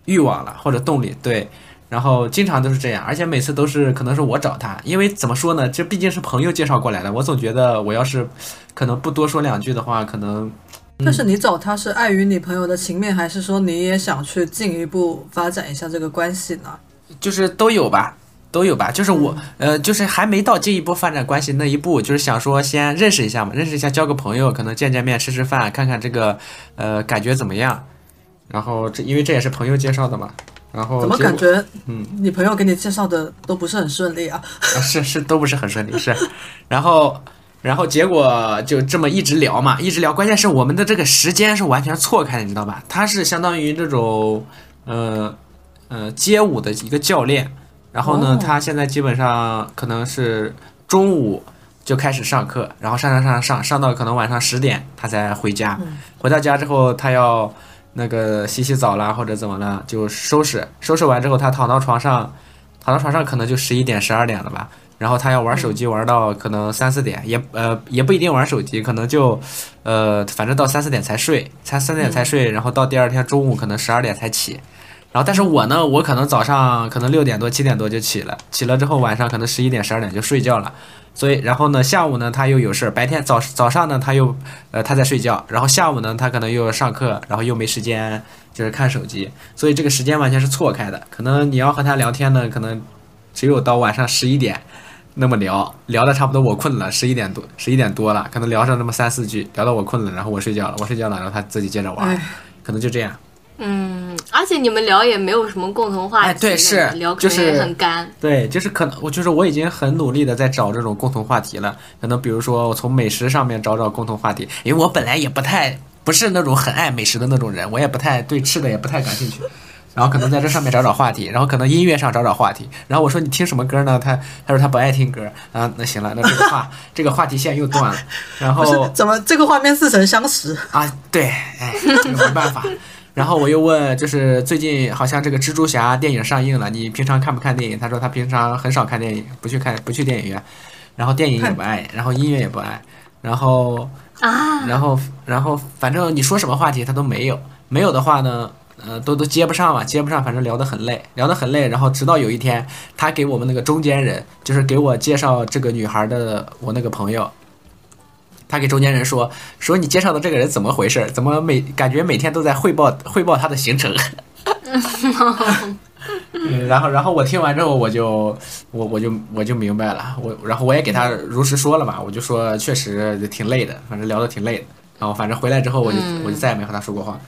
欲望了或者动力，对。然后经常都是这样，而且每次都是可能是我找他，因为怎么说呢，这毕竟是朋友介绍过来的，我总觉得我要是可能不多说两句的话，可能但是你找他是碍于你朋友的情面，还是说你也想去进一步发展一下这个关系呢？就是都有吧，都有吧。就是我，呃，就是还没到进一步发展关系那一步，就是想说先认识一下嘛，认识一下，交个朋友，可能见见面，吃吃饭，看看这个，呃，感觉怎么样。然后这因为这也是朋友介绍的嘛，然后怎么感觉，嗯，你朋友给你介绍的都不是很顺利啊？啊 是是都不是很顺利，是，然后然后结果就这么一直聊嘛，一直聊，关键是我们的这个时间是完全错开的，你知道吧？他是相当于这种呃呃街舞的一个教练，然后呢，哦他现在基本上可能是中午。就开始上课，然后上上上上上到可能晚上十点，他才回家。回到家之后，他要那个洗洗澡啦，或者怎么了，就收拾。收拾完之后，他躺到床上，躺到床上可能就十一点、十二点了吧。然后他要玩手机玩到可能三四点，也呃也不一定玩手机，可能就呃反正到三四点才睡，才三四点才睡，然后到第二天中午可能十二点才起。然后但是我呢，我可能早上可能六点多、七点多就起了，起了之后晚上可能十一点、十二点就睡觉了。所以然后呢，下午呢他又有事儿，白天早早上呢他又呃他在睡觉，然后下午呢他可能又上课，然后又没时间就是看手机，所以这个时间完全是错开的。可能你要和他聊天呢，可能只有到晚上十一点那么聊，聊的差不多我困了，十一点多十一点多了，可能聊上那么三四句，聊到我困了，然后我睡觉了，我睡觉了，然后他自己接着玩，可能就这样。嗯，而且你们聊也没有什么共同话题，哎对是聊可就是能也很干。对，就是可能我就是我已经很努力的在找这种共同话题了，可能比如说我从美食上面找找共同话题，因为我本来也不太不是那种很爱美食的那种人，我也不太对吃的也不太感兴趣。然后可能在这上面找找话题，然后可能音乐上找找话题。然后我说你听什么歌呢？他他说他不爱听歌啊。那行了，那这个话这个话题线又断了。然后怎么这个画面似曾相识？啊，对，哎，这个没办法。然后我又问，就是最近好像这个蜘蛛侠电影上映了，你平常看不看电影？他说他平常很少看电影，不去看，不去电影院，然后电影也不爱，然后音乐也不爱，然后啊，然后然后反正你说什么话题他都没有，没有的话呢，呃，都都接不上嘛，接不上，反正聊得很累，聊得很累。然后直到有一天，他给我们那个中间人，就是给我介绍这个女孩的我那个朋友，他给中间人说说你介绍的这个人怎么回事？怎么每感觉每天都在汇报汇报他的行程？嗯，然后然后我听完之后，我就我我就我就明白了，我然后我也给他如实说了嘛，我就说确实挺累的，反正聊得挺累的。然后反正回来之后，我就、我就再也没和他说过话。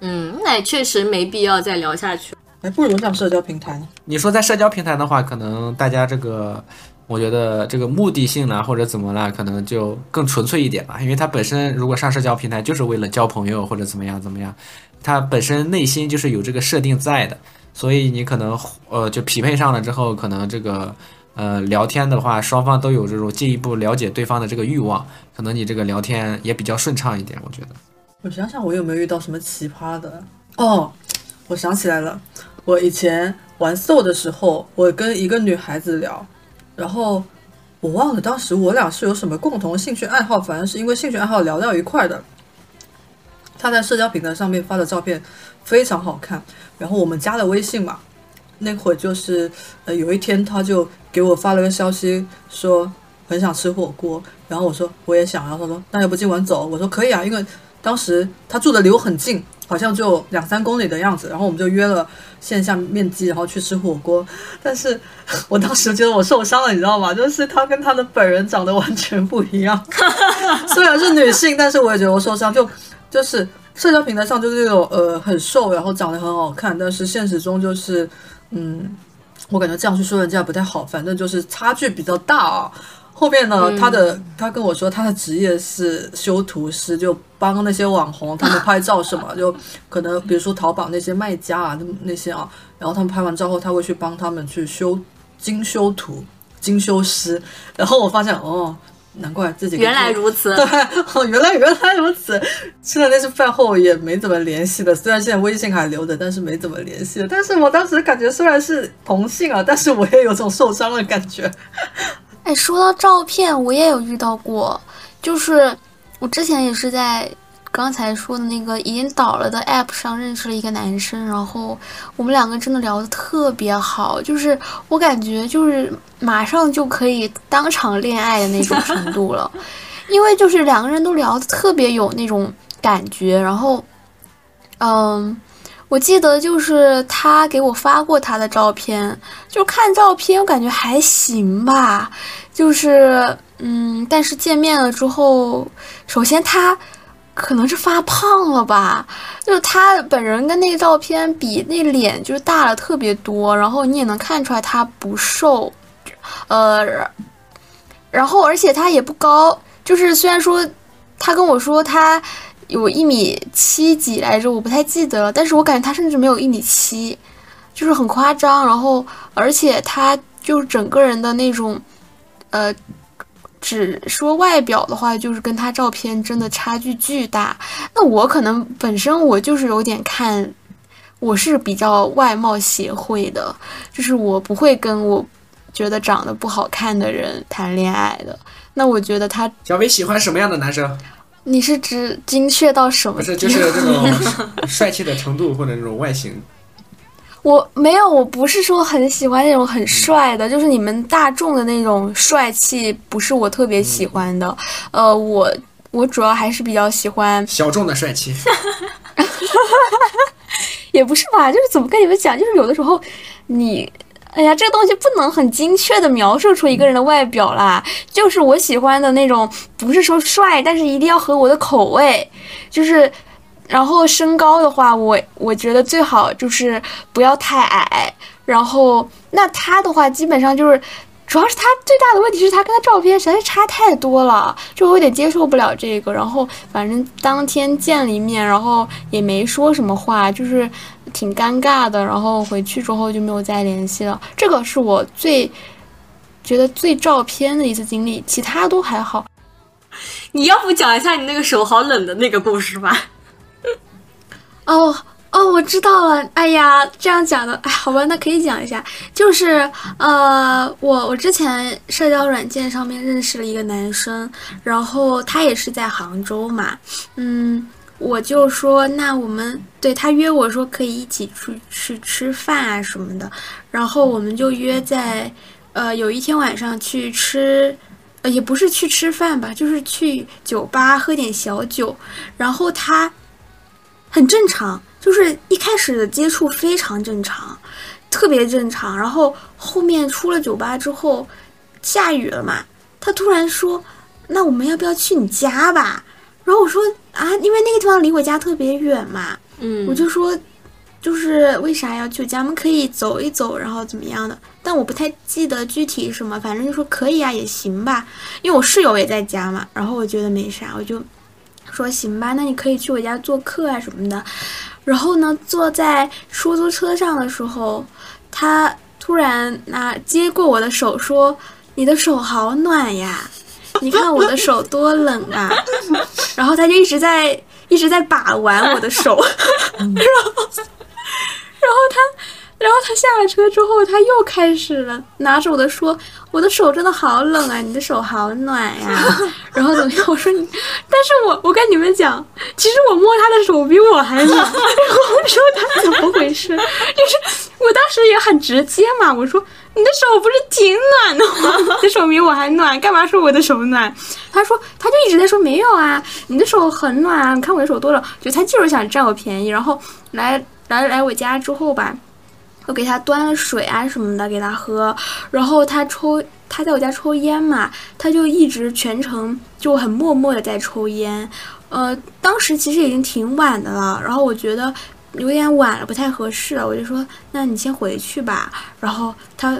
嗯，那也确实没必要再聊下去。哎，不如上社交平台呢？你说在社交平台的话，可能大家这个我觉得这个目的性呢，或者怎么了，可能就更纯粹一点吧。因为它本身如果上社交平台就是为了交朋友或者怎么样怎么样，它本身内心就是有这个设定在的，所以你可能呃就匹配上了之后，可能这个呃聊天的话，双方都有这种进一步了解对方的这个欲望，可能你这个聊天也比较顺畅一点。我觉得我想想，我有没有遇到什么奇葩的？哦，我想起来了，我以前玩 so 的时候，我跟一个女孩子聊，然后我忘了当时我俩是有什么共同兴趣爱好，反正是因为兴趣爱好聊到一块儿的。他在社交平台上面发的照片非常好看，然后我们加了微信嘛。那会儿就是呃有一天他就给我发了个消息说很想吃火锅，然后我说我也想，然后他说那要不今晚走？我说可以啊，因为当时她住的离我很近，好像就两三公里的样子，然后我们就约了线下面基，然后去吃火锅。但是我当时觉得我受伤了，你知道吗？就是她跟她的本人长得完全不一样，虽然是女性，但是我也觉得我受伤，就就是社交平台上就是那种呃很瘦，然后长得很好看，但是现实中就是嗯，我感觉这样去说人家不太好，反正就是差距比较大啊。后面呢，他的他跟我说他的职业是修图师，就帮那些网红他们拍照什么，就可能比如说淘宝那些卖家啊那那些啊，然后他们拍完照后，他会去帮他们去修精修图，精修师。然后我发现哦，难怪自己 原来如此。对，哦，原来原来如此。吃了那次饭后也没怎么联系了，虽然现在微信还留着，但是没怎么联系了。但是我当时感觉虽然是同性啊，但是我也有种受伤的感觉。哎，说到照片，我也有遇到过，就是我之前也是在刚才说的那个已经倒了的 app 上认识了一个男生，然后我们两个真的聊得特别好，就是我感觉就是马上就可以当场恋爱的那种程度了，因为就是两个人都聊得特别有那种感觉，然后，嗯。我记得就是他给我发过他的照片，就看照片，我感觉还行吧，就是嗯，但是见面了之后，首先他可能是发胖了吧，就是他本人跟那个照片比，那脸就是大了特别多，然后你也能看出来他不瘦，呃，然后而且他也不高，就是虽然说他跟我说他。有一米七几来着，我不太记得了，但是我感觉他甚至没有一米七，就是很夸张。然后，而且他就是整个人的那种，呃，只说外表的话，就是跟他照片真的差距巨大。那我可能本身我就是有点看，我是比较外貌协会的，就是我不会跟我觉得长得不好看的人谈恋爱的。那我觉得他，小薇喜欢什么样的男生？你是指精确到什么？不是，就是这种帅气的程度或者那种外形。我没有，我不是说很喜欢那种很帅的，就是你们大众的那种帅气，不是我特别喜欢的。呃，我我主要还是比较喜欢小众的帅气。也不是吧，就是怎么跟你们讲，就是有的时候你。哎呀，这个东西不能很精确的描述出一个人的外表啦，就是我喜欢的那种，不是说帅，但是一定要合我的口味，就是，然后身高的话，我我觉得最好就是不要太矮，然后那他的话基本上就是。主要是他最大的问题是他跟他照片实在差太多了，就我有点接受不了这个。然后反正当天见了一面，然后也没说什么话，就是挺尴尬的。然后回去之后就没有再联系了。这个是我最觉得最照片的一次经历，其他都还好。你要不讲一下你那个手好冷的那个故事吧？哦。哦，我知道了。哎呀，这样讲的，哎，好吧，那可以讲一下。就是，呃，我我之前社交软件上面认识了一个男生，然后他也是在杭州嘛，嗯，我就说，那我们对他约我说可以一起出去吃饭啊什么的，然后我们就约在，呃，有一天晚上去吃，呃，也不是去吃饭吧，就是去酒吧喝点小酒，然后他很正常。就是一开始的接触非常正常，特别正常。然后后面出了酒吧之后，下雨了嘛，他突然说：“那我们要不要去你家吧？”然后我说：“啊，因为那个地方离我家特别远嘛。”嗯，我就说：“就是为啥要去家？我们可以走一走，然后怎么样的？但我不太记得具体什么，反正就说可以啊，也行吧。因为我室友也在家嘛，然后我觉得没啥，我就说行吧，那你可以去我家做客啊什么的。然后呢，坐在出租车上的时候，他突然拿接过我的手说：“你的手好暖呀，你看我的手多冷啊。”然后他就一直在一直在把玩我的手，然后然后他。然后他下了车之后，他又开始了，拿着我的说：“我的手真的好冷啊，你的手好暖呀。” 然后怎么样？我说你，但是我我跟你们讲，其实我摸他的手比我还暖。然后 我说他怎么回事？就是我当时也很直接嘛，我说你的手不是挺暖的吗？你的手比我还暖，干嘛说我的手暖？他说他就一直在说没有啊，你的手很暖啊，你看我的手多冷，就他就是想占我便宜。然后来来来我家之后吧。我给他端了水啊什么的给他喝，然后他抽，他在我家抽烟嘛，他就一直全程就很默默的在抽烟。呃，当时其实已经挺晚的了，然后我觉得有点晚了，不太合适，我就说那你先回去吧。然后他，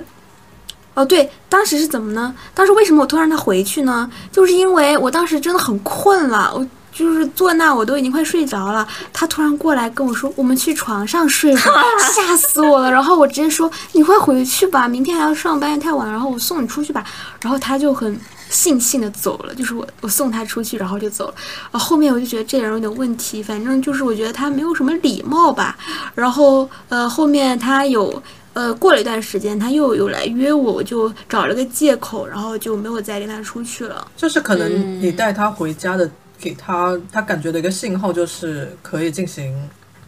哦对，当时是怎么呢？当时为什么我突然让他回去呢？就是因为我当时真的很困了，我。就是坐那，我都已经快睡着了。他突然过来跟我说：“我们去床上睡吧。”吓死我了。然后我直接说：“你快回去吧，明天还要上班，太晚。然后我送你出去吧。”然后他就很悻悻的走了。就是我我送他出去，然后就走了。啊，后面我就觉得这人有点问题。反正就是我觉得他没有什么礼貌吧。然后呃，后面他有呃过了一段时间，他又有来约我，我就找了个借口，然后就没有再跟他出去了。就是可能你带他回家的。给他他感觉的一个信号就是可以进行，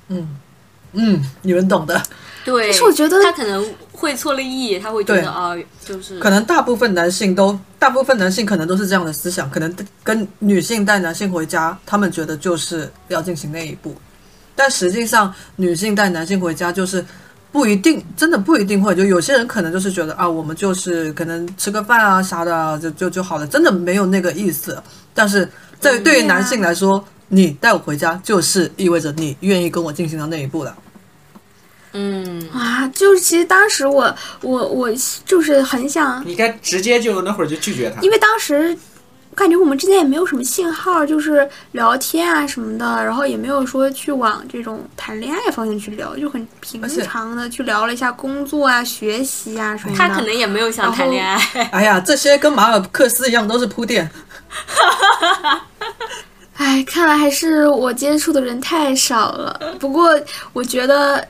嗯嗯，你们懂的。对，但是我觉得他可能会错了意，他会觉得啊，就是可能大部分男性都，大部分男性可能都是这样的思想，可能跟女性带男性回家，他们觉得就是要进行那一步，但实际上女性带男性回家就是不一定，真的不一定会，就有些人可能就是觉得啊，我们就是可能吃个饭啊啥的，就就就好了，真的没有那个意思，但是。在对于男性来说，你带我回家就是意味着你愿意跟我进行到那一步了。嗯啊，就是其实当时我我我就是很想，你该直接就那会儿就拒绝他，因为当时感觉我们之间也没有什么信号，就是聊天啊什么的，然后也没有说去往这种谈恋爱方向去聊，就很平常的去聊了一下工作啊、学习啊什么的。他可能也没有想谈恋爱。哎呀，这些跟马尔克斯一样都是铺垫。哎，看来还是我接触的人太少了。不过我觉得，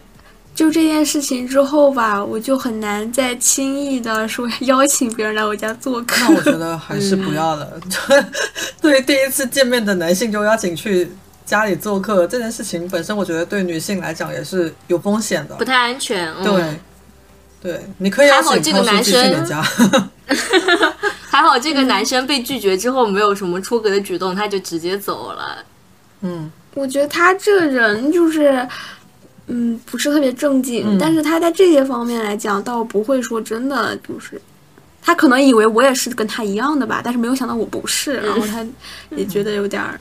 就这件事情之后吧，我就很难再轻易的说邀请别人来我家做客。那我觉得还是不要了。对第一次见面的男性就邀请去家里做客这件事情本身，我觉得对女性来讲也是有风险的，不太安全。对，对，你可以邀请他去去你家。还好这个男生被拒绝之后没有什么出格的举动，他就直接走了。嗯，我觉得他这个人就是，嗯，不是特别正经，但是他在这些方面来讲，倒不会说真的就是，他可能以为我也是跟他一样的吧，但是没有想到我不是，然后他 也觉得有点儿。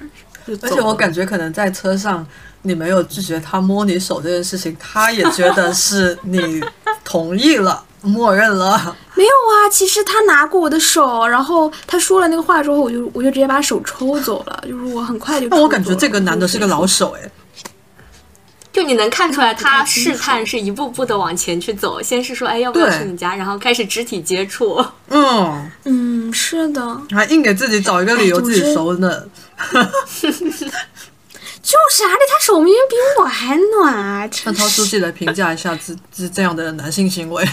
而且我感觉可能在车上你没有拒绝他摸你手这件事情，他也觉得是你同意了。默认了，没有啊。其实他拿过我的手，然后他说了那个话之后，我就我就直接把手抽走了。就是我很快就。那我感觉这个男的是个老手哎，就你能看出来他试探是一步步的往前去走，先是说哎要不要去你家，然后开始肢体接触。嗯嗯，是的，还硬给自己找一个理由自己收呢。就是啊，这他手明明比我还暖啊！让涛书记来评价一下这这这样的男性行为。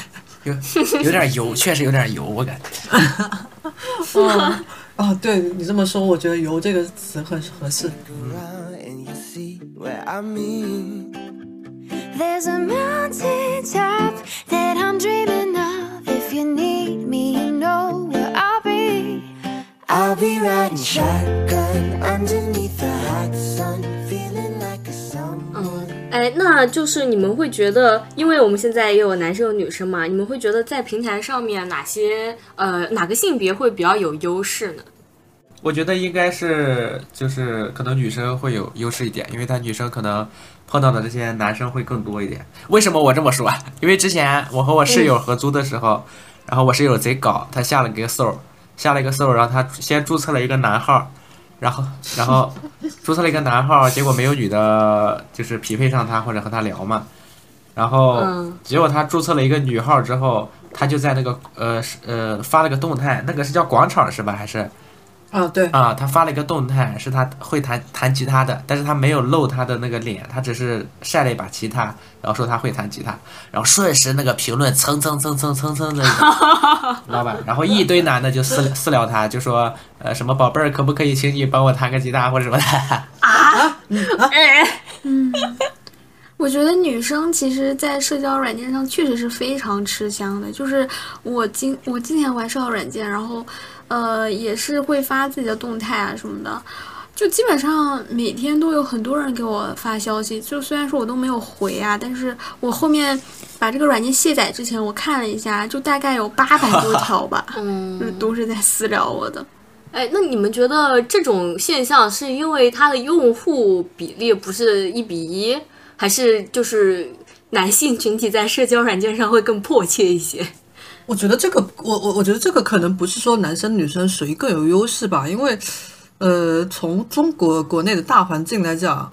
有有点油，确实有点油，我感觉。哦哦，对你这么说，我觉得“油”这个词很合适。哎，那就是你们会觉得，因为我们现在也有男生有女生嘛，你们会觉得在平台上面哪些呃哪个性别会比较有优势呢？我觉得应该是就是可能女生会有优势一点，因为她女生可能碰到的这些男生会更多一点。为什么我这么说？因为之前我和我室友合租的时候，然后我室友贼搞，他下了个 soul，下了一个 soul，然后他先注册了一个男号，然后然后注册了一个男号，结果没有女的，就是匹配上他或者和他聊嘛。然后嗯结果他注册了一个女号之后，他就在那个呃呃发了个动态，那个是叫广场是吧？还是？啊，对，啊，他发了一个动态，是他会弹弹吉他的，但是他没有露他的那个脸，他只是晒了一把吉他，然后说他会弹吉他，然后瞬时那个评论蹭蹭蹭蹭蹭蹭的，知道吧？然后一堆男的就私私聊他，就说呃什么宝贝儿，可不可以请你帮我弹个吉他或者什么的。啊？嗯，我觉得女生其实，在社交软件上确实是非常吃香的。就是我今我今天玩社交软件，然后呃也是会发自己的动态啊什么的，就基本上每天都有很多人给我发消息。就虽然说我都没有回啊，但是我后面把这个软件卸载之前，我看了一下，就大概有八百多 条吧，嗯就是都是在私聊我的。哎，那你们觉得这种现象是因为它的用户比例不是一比一，还是就是男性群体在社交软件上会更迫切一些？我觉得这个，我我我觉得这个可能不是说男生女生谁更有优势吧，因为，呃，从中国国内的大环境来讲，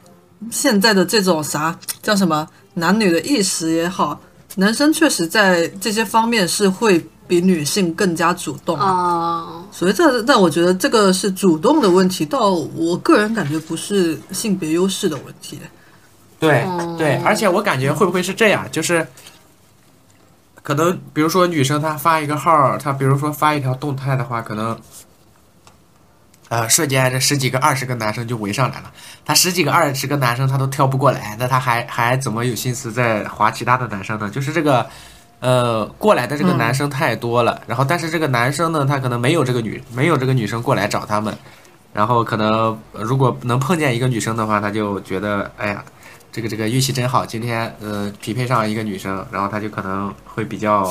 现在的这种啥叫什么男女的意识也好，男生确实在这些方面是会比女性更加主动。哦、所以这，但我觉得这个是主动的问题，倒我个人感觉不是性别优势的问题。对哦对，而且我感觉会不会是这样，就是可能比如说女生她发一个号，她比如说发一条动态的话，可能。呃，瞬间这十几个、二十个男生就围上来了。他十几个、二十个男生他都跳不过来，那他还还怎么有心思再划其他的男生呢？就是这个，呃，过来的这个男生太多了，然后但是这个男生呢，他可能没有这个女没有这个女生过来找他们，然后可能呃如果能碰见一个女生的话，他就觉得哎呀，这个这个运气真好，今天呃匹配上一个女生，然后她就可能会比较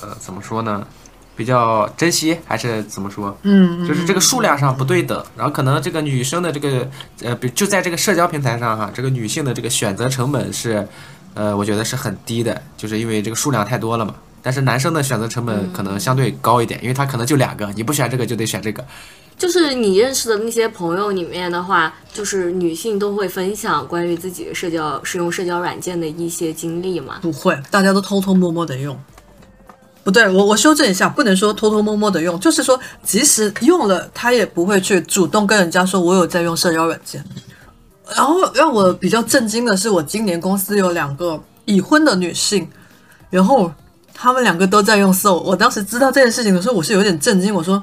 呃怎么说呢？比较珍惜还是怎么说？嗯，就是这个数量上不对等，然后可能这个女生的这个呃，比就在这个社交平台上哈，这个女性的这个选择成本是，呃，我觉得是很低的，就是因为这个数量太多了嘛。但是男生的选择成本可能相对高一点，因为他可能就两个，你不选这个就得选这个。就是你认识的那些朋友里面的话，就是女性都会分享关于自己社交使用社交软件的一些经历嘛？不会，大家都偷偷摸摸的用。不对，我我修正一下，不能说偷偷摸摸的用，就是说即使用了，他也不会去主动跟人家说我有在用社交软件。然后让我比较震惊的是，我今年公司有两个已婚的女性，然后她们两个都在用 Soul。我当时知道这件事情的时候，我是有点震惊，我说，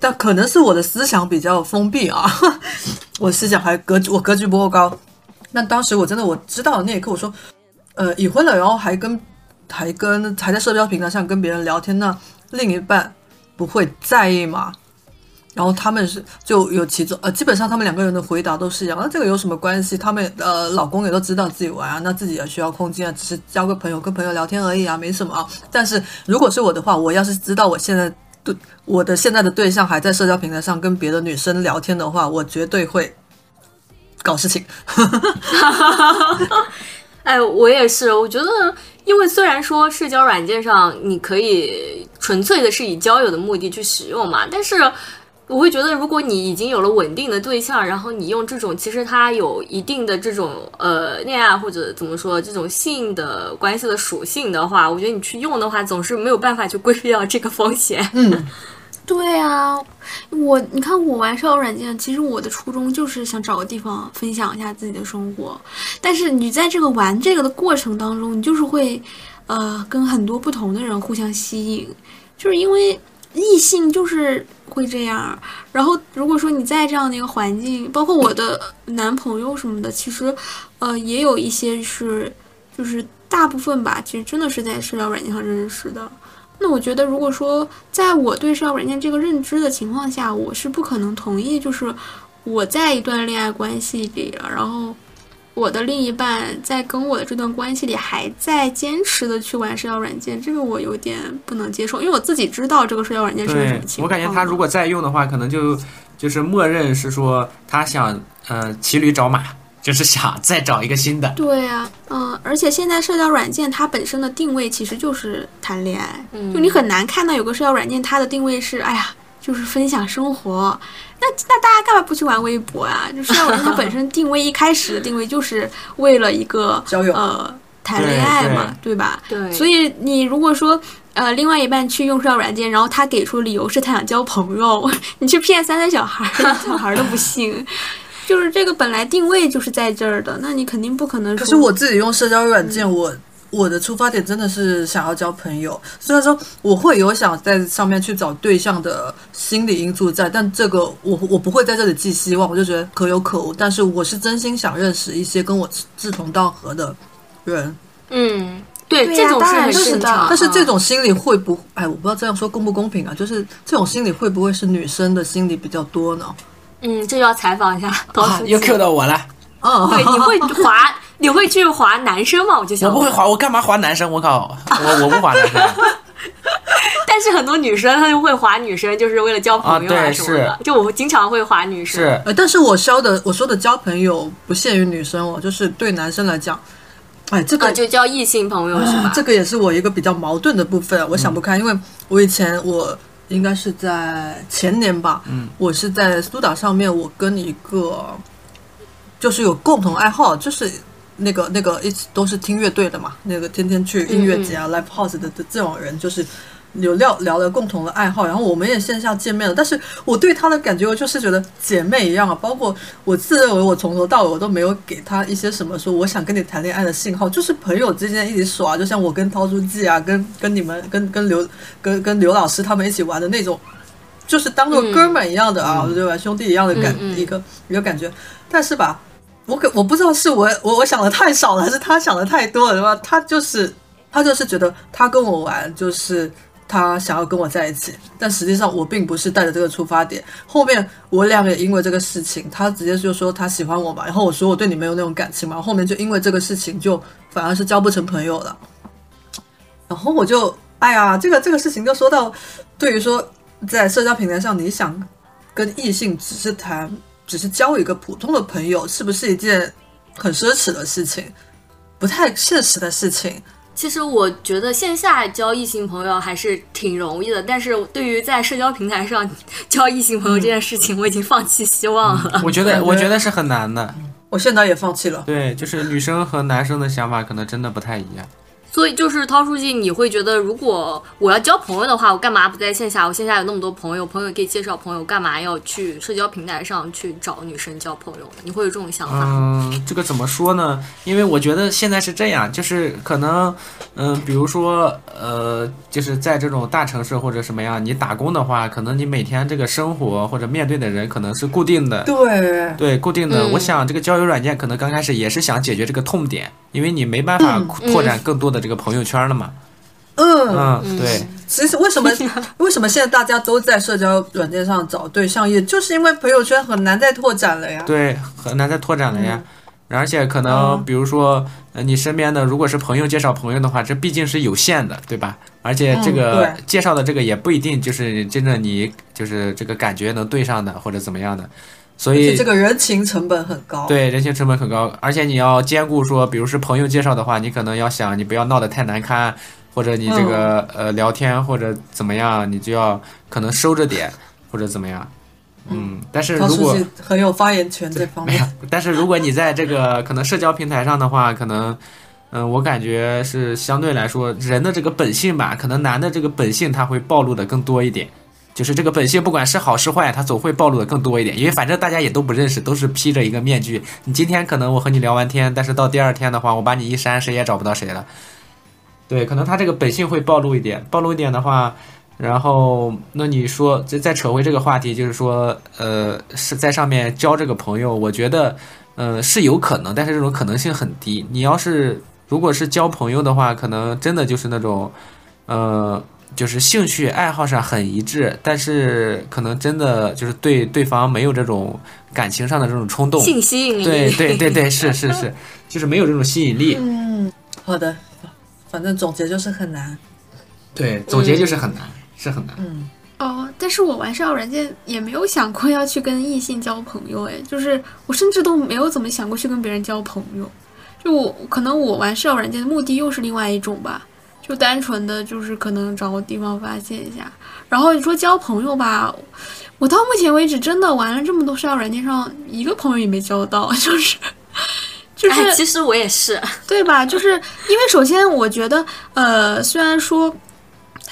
但可能是我的思想比较封闭啊，我思想还格局我格局不够高。那当时我真的我知道的那一刻，我说，呃，已婚了，然后还跟还跟还在社交平台上跟别人聊天，那另一半不会在意吗？然后他们是就有其中呃，基本上他们两个人的回答都是一样，那这个有什么关系？他们呃，老公也都知道自己玩啊，那自己也需要空间啊，只是交个朋友跟朋友聊天而已啊，没什么啊。但是如果是我的话，我要是知道我现在对我的现在的对象还在社交平台上跟别的女生聊天的话，我绝对会搞事情。哎，我也是，我觉得，因为虽然说社交软件上你可以纯粹的是以交友的目的去使用嘛，但是我会觉得，如果你已经有了稳定的对象，然后你用这种其实它有一定的这种呃恋爱或者怎么说这种性的关系的属性的话，我觉得你去用的话，总是没有办法去规避掉这个风险。嗯，对啊，我你看我玩社交软件，其实我的初衷就是想找个地方分享一下自己的生活，但是你在这个玩这个的过程当中，你就是会呃跟很多不同的人互相吸引，就是因为异性就是会这样。然后如果说你在这样的一个环境，包括我的男朋友什么的，其实呃也有一些是就是大部分吧，其实真的是在社交软件上认识的。那我觉得，如果说在我对社交软件这个认知的情况下，我是不可能同意，就是我在一段恋爱关系里，然后我我的另一半在跟我的这段关系里还在坚持的去玩社交软件，这个我有点不能接受，因为我自己知道这个社交软件是个什对么，情我。感觉他如果再用的话，可能就就是默认是说他想呃骑驴找马，就是想再找一个新的。对啊，嗯，而且现在社交软件它本身的定位其实就是谈恋爱，嗯就你很难看到有个社交软件它的定位是，哎呀，就是分享生活。那那大家干嘛不去玩微博啊？就社交软件它本身定位一开始的定位就是为了一个 交友呃谈恋爱嘛，对吧？对，所以你如果说呃另外一半去用社交软件，然后他给出理由是他想交朋友，你去骗三岁小孩儿，小孩儿都不信。就是这个本来定位就是在这儿的，那你肯定不可能说。可是我自己用社交软件，我我的出发点真的是想要交朋友。虽然说我会有想在上面去找对象的心理因素在，但这个我我不会在这里寄希望，我就觉得可有可无。但是我是真心想认识一些跟我志同道合的人。嗯，对，这种是很当然是的正常。但是这啊种心理会不，哎，我不知道这样说公不公平啊？就是这种心理会不会是女生的心理比较多呢？嗯，这就要采访一下又 Q 到我了，嗯，对，你会滑，你会去划男生吗？我就想，我不会划，我干嘛划男生？我靠，我我不划男生。但是很多女生她就会划女生，就是为了交朋友啊对什么的。就我经常会划女生，是，呃，但是我说的我说的交朋友不限于女生哦，就是对男生来讲，哎，这个、啊，就交异性朋友是吧？啊这个也是我一个比较矛盾的部分，我想不开，因为我以前我应该是在前年吧，嗯，我是在苏打上面，我跟一个就是有共同爱好，就是。那个那个一直都是听乐队的嘛，那个天天去音乐节啊、live house 的的这种人，就是有聊聊了共同的爱好，然后我们也线下见面了。但是我对他的感觉，我就是觉得姐妹一样啊。包括我自认为我从头到尾我都没有给他一些什么说我想跟你谈恋爱的信号，就是朋友之间一起耍，就像我跟涛书记啊，跟跟你们跟跟刘跟跟刘老师他们一起玩的那种，就是当做哥们一样的啊，对吧？兄弟一样的感、嗯嗯一个一个感觉。但是吧，我可我不知道是我我我想的太少了，还是他想的太多了，对吧？他就是他就是觉得他跟我玩就是。他想要跟我在一起，但实际上我并不是带着这个出发点。后面我俩也因为这个事情，他直接就说他喜欢我嘛，然后我说我对你没有那种感情嘛，后面就因为这个事情就反而是交不成朋友了。然后我就哎呀，这个这个事情就说到，对于说在社交平台上你想跟异性只是谈，只是交一个普通的朋友，是不是一件很奢侈的事情，不太现实的事情？其实我觉得线下交异性朋友还是挺容易的，但是对于在社交平台上交异性朋友这件事情，我已经放弃希望了。我觉得我觉得是很难的。我现在也放弃了。对，就是女生和男生的想法可能真的不太一样。所以就是涛书记，你会觉得如果我要交朋友的话，我干嘛不在线下？我线下有那么多朋友，朋友可以介绍朋友，干嘛要去社交平台上去找女生交朋友呢？你会有这种想法？嗯，这个怎么说呢？因为我觉得现在是这样，就是可能，嗯，比如说，呃，就是在这种大城市或者什么样，你打工的话，可能你每天这个生活或者面对的人可能是固定的，对，对，固定的。嗯我想这个交友软件可能刚开始也是想解决这个痛点，因为你没办法拓展更多的这个朋友圈了嘛。嗯，嗯，对，其实为什么 为什么现在大家都在社交软件上找对象，也就是因为朋友圈很难再拓展了呀。对，很难再拓展了呀。而且可能嗯比如说，呃，你身边的如果是朋友介绍朋友的话，这毕竟是有限的，对吧？而且这嗯个介绍的这个也不一定就是真正你就是这个感觉能对上的或者怎么样的，所以这个人情成本很高。，对人情成本很高，而且你要兼顾说，比如是朋友介绍的话，你可能要想你不要闹得太难堪，或者你这个、呃聊天或者怎么样，你就要可能收着点或者怎么样。嗯，但是如果很有发言权这方面。，但是如果你在这个可能社交平台上的话，可能，嗯、我感觉是相对来说人的这个本性吧，可能男的这个本性他会暴露的更多一点。就是这个本性，不管是好是坏，他总会暴露的更多一点，因为反正大家也都不认识，都是披着一个面具。你今天可能我和你聊完天，但是到第二天的话，我把你一删，谁也找不到谁了。对，可能他这个本性会暴露一点，暴露一点的话，然后那你说再再扯回这个话题，就是说，呃，是在上面交这个朋友，我觉得，呃，是有可能，但是这种可能性很低。你要是如果是交朋友的话，可能真的就是那种，呃，就是兴趣爱好上很一致，但是可能真的就是对对方没有这种感情上的这种冲动。性吸引力，对对对对，是是是，就是没有这种吸引力。嗯，好的，反正总结就是很难。对，总结就是很难，是很难。嗯，哦，但是我玩社交软件也没有想过要去跟异性交朋友，哎，就是我甚至都没有怎么想过去跟别人交朋友。就我可能我玩社交软件的目的又是另外一种吧，就单纯的就是可能找个地方发泄一下。然后你说交朋友吧，我到目前为止真的玩了这么多社交软件上一个朋友也没交到，就 是就是、哎，其实我也是，对吧？就是因为首先我觉得，呃，虽然说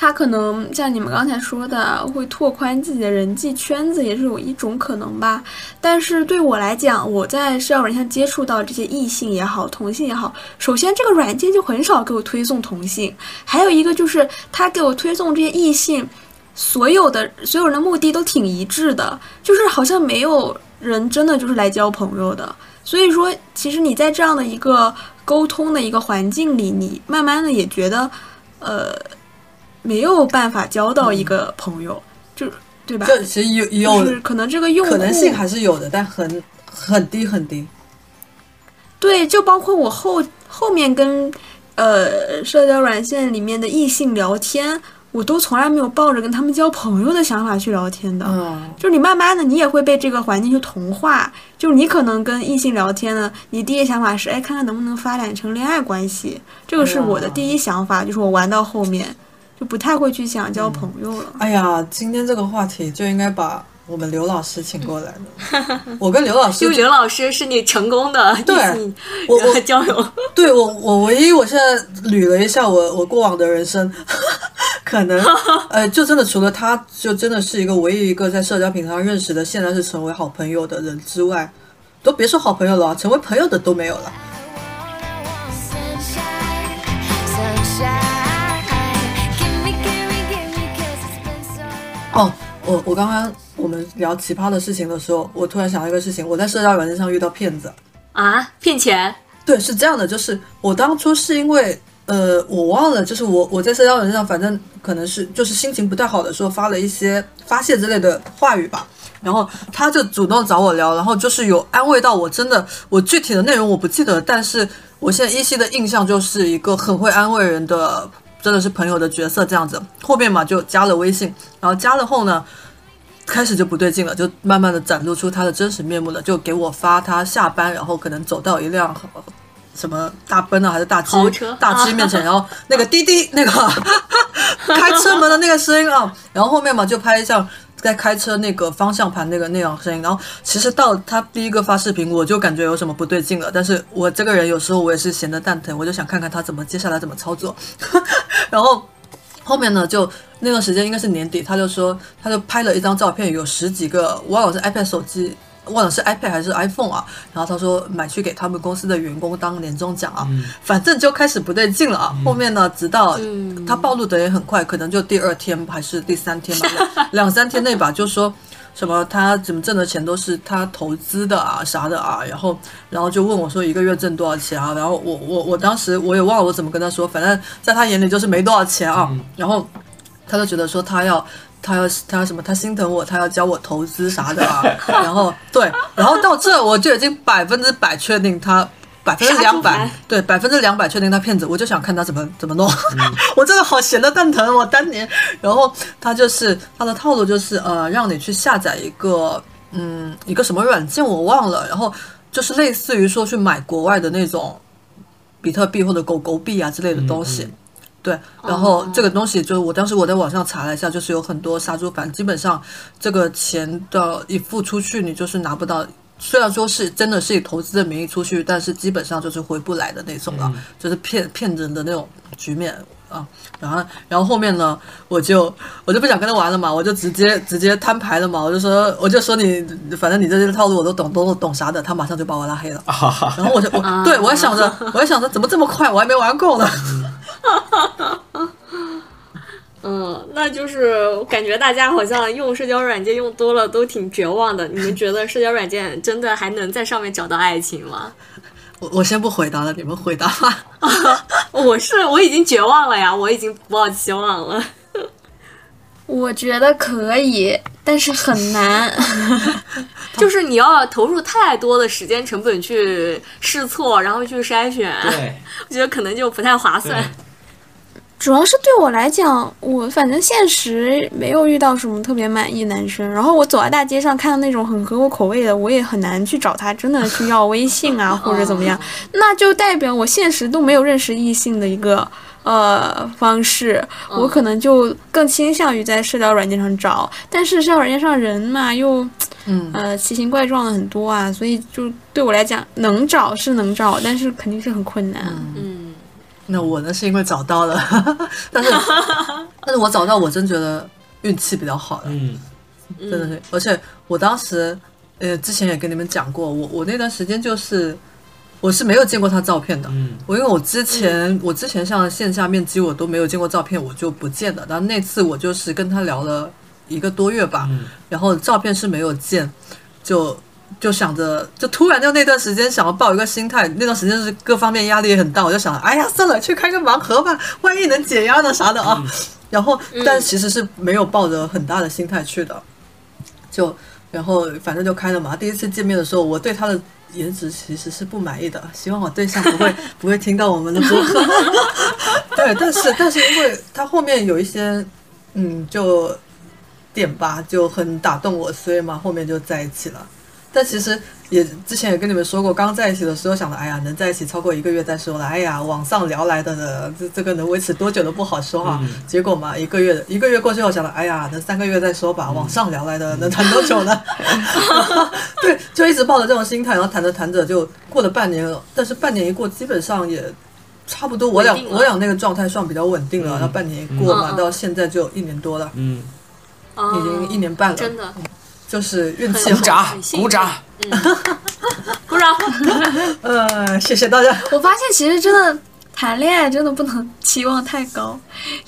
他可能像你们刚才说的，会拓宽自己的人际圈子，也是有一种可能吧。但是对我来讲，我在社交软件接触到这些异性也好，同性也好，首先这个软件就很少给我推送同性，还有一个就是他给我推送这些异性，所有的所有人的目的都挺一致的，就是好像没有人真的就是来交朋友的。所以说，其实你在这样的一个沟通的一个环境里，你慢慢的也觉得，呃，没有办法交到一个朋友，就对吧？就其实有有就是可能这个用户可能性还是有的，但很很低很低。对，就包括我后后面跟呃社交软件里面的异性聊天，我都从来没有抱着跟他们交朋友的想法去聊天的。嗯，就你慢慢的，你也会被这个环境去同化。就你可能跟异性聊天呢，你第一想法是，哎，看看能不能发展成恋爱关系，这个是我的第一想法。就是我玩到后面，就不太会去想交朋友了。哎呀，今天这个话题就应该把我们刘老师请过来的。我跟刘老师就刘老师是你成功的对我我呃 交友，对我，我唯一我现在捋了一下我我过往的人生，可能呃，就真的除了他，就真的是一个唯一一个在社交平台上认识的，现在是成为好朋友的人之外，都别说好朋友了，成为朋友的都没有了。哦，我我刚刚我们聊奇葩的事情的时候，我突然想到一个事情，我在社交软件上遇到骗子。啊，骗钱，对，是这样的，就是我当初是因为呃，我忘了，就是我我在社交软件上，反正可能是就是心情不太好的时候发了一些发泄之类的话语吧，然后他就主动找我聊，然后就是有安慰到我，真的我具体的内容我不记得，但是我现在依稀的印象就是一个很会安慰人的，真的是朋友的角色这样子。后面嘛就加了微信，然后加了后呢。开始就不对劲了，就慢慢的展露出他的真实面目了，就给我发他下班，然后可能走到一辆什么大奔啊还是大 G 大 G 面前，然后那个滴滴那个 开车门的那个声音啊，然后后面嘛就拍像在开车那个方向盘那个那样声音，然后其实到他第一个发视频，我就感觉有什么不对劲了，但是我这个人有时候我也是闲得蛋疼，我就想看看他怎么接下来怎么操作，然后后面呢就。那段时间应该是年底，他就说，他就拍了一张照片，有十几个，忘了是 iPad 手机，忘了是 iPad 还是 iPhone 啊。然后他说买去给他们公司的员工当年终奖啊，反正就开始不对劲了啊。后面呢，直到他暴露的也很快，可能就第二天还是第三天吧，两两三天内吧，就说。什么？他怎么挣的钱都是他投资的啊，啥的啊？然后，然后就问我说一个月挣多少钱啊？然后我我我当时我也忘了我怎么跟他说，反正在他眼里就是没多少钱啊。然后他就觉得说他要他要他要什么，他心疼我，他要教我投资啥的啊。然后对，然后到这我就已经百分之百确定他。百分之两百对，百分之两百确定他骗子，我就想看他怎么怎么弄，我真的好闲的蛋疼，我当年。然后他就是他的套路就是呃，让你去下载一个嗯一个什么软件我忘了，然后就是类似于说去买国外的那种比特币或者狗狗币啊之类的东西。对，然后这个东西就是我当时我在网上查了一下，就是有很多杀猪盘，基本上这个钱的一付出去，你就是拿不到。虽然说是真的是以投资的名义出去，但是基本上就是回不来的那种了，就是骗骗人的那种局面啊。然后然后后面呢，我就我就不想跟他玩了嘛，我就直接直接摊牌了嘛，我就说我就说你反正你这些套路我都懂，都懂啥的，他马上就把我拉黑了。然后我就我对我还想着我还想着怎么这么快，我还没玩够呢。嗯，那就是感觉大家好像用社交软件用多了都挺绝望的。你们觉得社交软件真的还能在上面找到爱情吗？我我先不回答了，你们回答吧。我是我已经绝望了呀，我已经不抱希望了。我觉得可以，但是很难。就是你要投入太多的时间成本去试错，然后去筛选，对，我觉得可能就不太划算。主要是对我来讲，我反正现实没有遇到什么特别满意男生。然后我走在大街上看到那种很合我口味的，我也很难去找他真的去要微信啊或者怎么样，那就代表我现实都没有认识异性的一个呃方式，我可能就更倾向于在社交软件上找。但是社交软件上人嘛又。嗯呃，奇形怪状的很多啊，所以就对我来讲，能找是能找，但是肯定是很困难。嗯，那我呢是因为找到了，但是 但是我找到我真觉得运气比较好的，嗯，真的是，而且我当时呃之前也跟你们讲过，我我那段时间就是我是没有见过他照片的，嗯我因为我之前、我之前像线下面基我都没有见过照片，我就不见的。然后那次我就是跟他聊了一个多月吧，嗯然后照片是没有见，就就想着，就突然就那段时间想要抱一个心态，那段时间是各方面压力也很大，我就想，哎呀，算了，去开个盲盒吧，万一能解压呢啥的啊。然后，但其实是没有抱着很大的心态去的，就然后反正就开了嘛。第一次见面的时候，我对他的颜值其实是不满意的，希望我对象不会 不会听到我们的播客。对，但是但是因为他后面有一些嗯就点吧就很打动我，所以嘛后面就在一起了。但其实也之前也跟你们说过，刚在一起的时候想的，哎呀，能在一起超过一个月再说了。哎呀，网上聊来的呢，这这个能维持多久都不好说哈、嗯结果嘛，一个月一个月过去后想的，哎呀，能三个月再说吧。网上聊来的能谈多久呢？对，就一直抱着这种心态，然后谈着谈着就过了半年了。但是半年一过，基本上也差不多，我俩我俩那个状态算比较稳定了。嗯半年一过嘛，到现在就一年多了，嗯，哦已经一年半了。真的，就是运气好。很鼓掌鼓掌，鼓掌。呃，谢谢大家。我发现其实真的谈恋爱真的不能期望太高，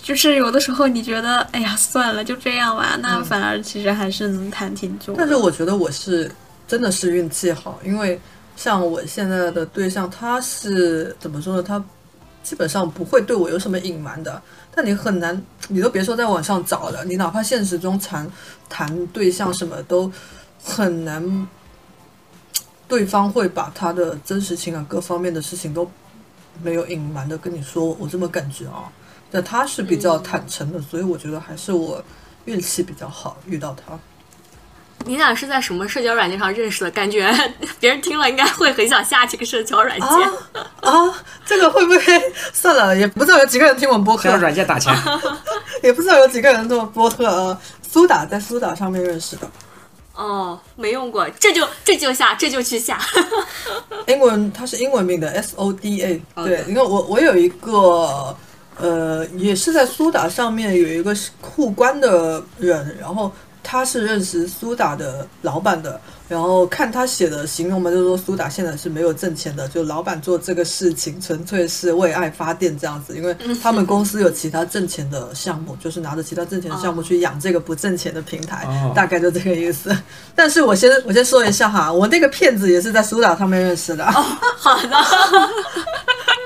就是有的时候你觉得，哎呀，算了，就这样吧，那反而其实还是能谈挺久的。但是我觉得我是真的是运气好，因为像我现在的对象，他是怎么说呢？他基本上不会对我有什么隐瞒的。但你很难，你都别说在网上找了，你哪怕现实中谈谈对象什么都很难，对方会把他的真实情感各方面的事情都没有隐瞒的跟你说，我这么感觉啊。但他是比较坦诚的，所以我觉得还是我运气比较好，遇到他。你俩是在什么社交软件上认识的？感觉 别人听了应该会很想下这个社交软件。啊，这个会不会算了？也不知道有几个人听我们播客这，软件打钱，也不知道有几个人听我们播客。啊，苏打在苏打上面认识的，哦，没用过，这就这就下，这就去下。英文它是英文名的 S O D A。对，你看我我有一个呃，也是在苏打上面有一个互关的人，然后他是认识苏打的老板的，然后看他写的形容嘛，就是说苏打现在是没有挣钱的，就老板做这个事情纯粹是为爱发电这样子，因为他们公司有其他挣钱的项目，就是拿着其他挣钱的项目去养这个不挣钱的平台，哦大概就这个意思。但是我先我先说一下哈，我那个骗子也是在苏打上面认识的。好的。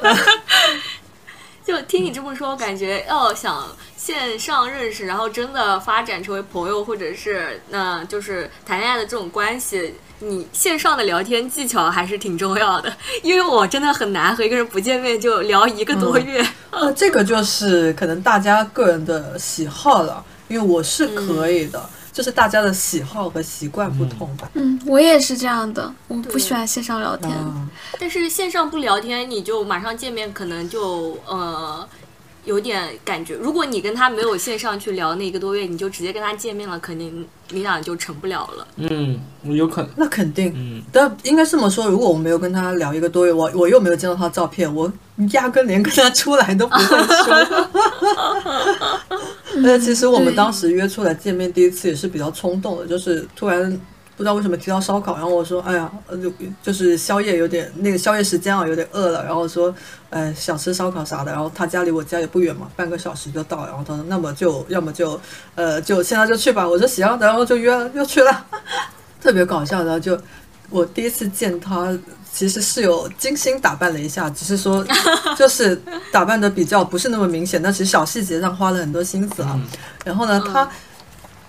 就听你这么说，我感觉要想线上认识，然后真的发展成为朋友，或者是那就是谈恋爱的这种关系，你线上的聊天技巧还是挺重要的。因为我真的很难和一个人不见面就聊一个多月。呃这个就是可能大家个人的喜好了，因为我是可以的，就是大家的喜好和习惯不同吧。嗯，我也是这样的，我不喜欢线上聊天。嗯，但是线上不聊天，你就马上见面，可能就呃有点感觉。如果你跟他没有线上去聊那一个多月，你就直接跟他见面了，肯定你俩就成不了了。嗯，有可能，那肯定。嗯，但应该这么说，如果我没有跟他聊一个多月，我我又没有见到他照片，我压根连跟他出来都不会说。呃，其实我们当时约出来见面第一次也是比较冲动的，就是突然不知道为什么提到烧烤，然后我说，哎呀，呃就就是宵夜有点那个宵夜时间啊，有点饿了，然后说，呃，想吃烧烤啥的，然后他家离我家也不远嘛，半个小时就到，然后他说，那么就要么就，呃，就现在就去吧，我说行，然后就约了，又去了，特别搞笑，然后就我第一次见他其实是有精心打扮了一下，只是说 就是打扮的比较不是那么明显，但其实小细节上花了很多心思啊。然后呢，他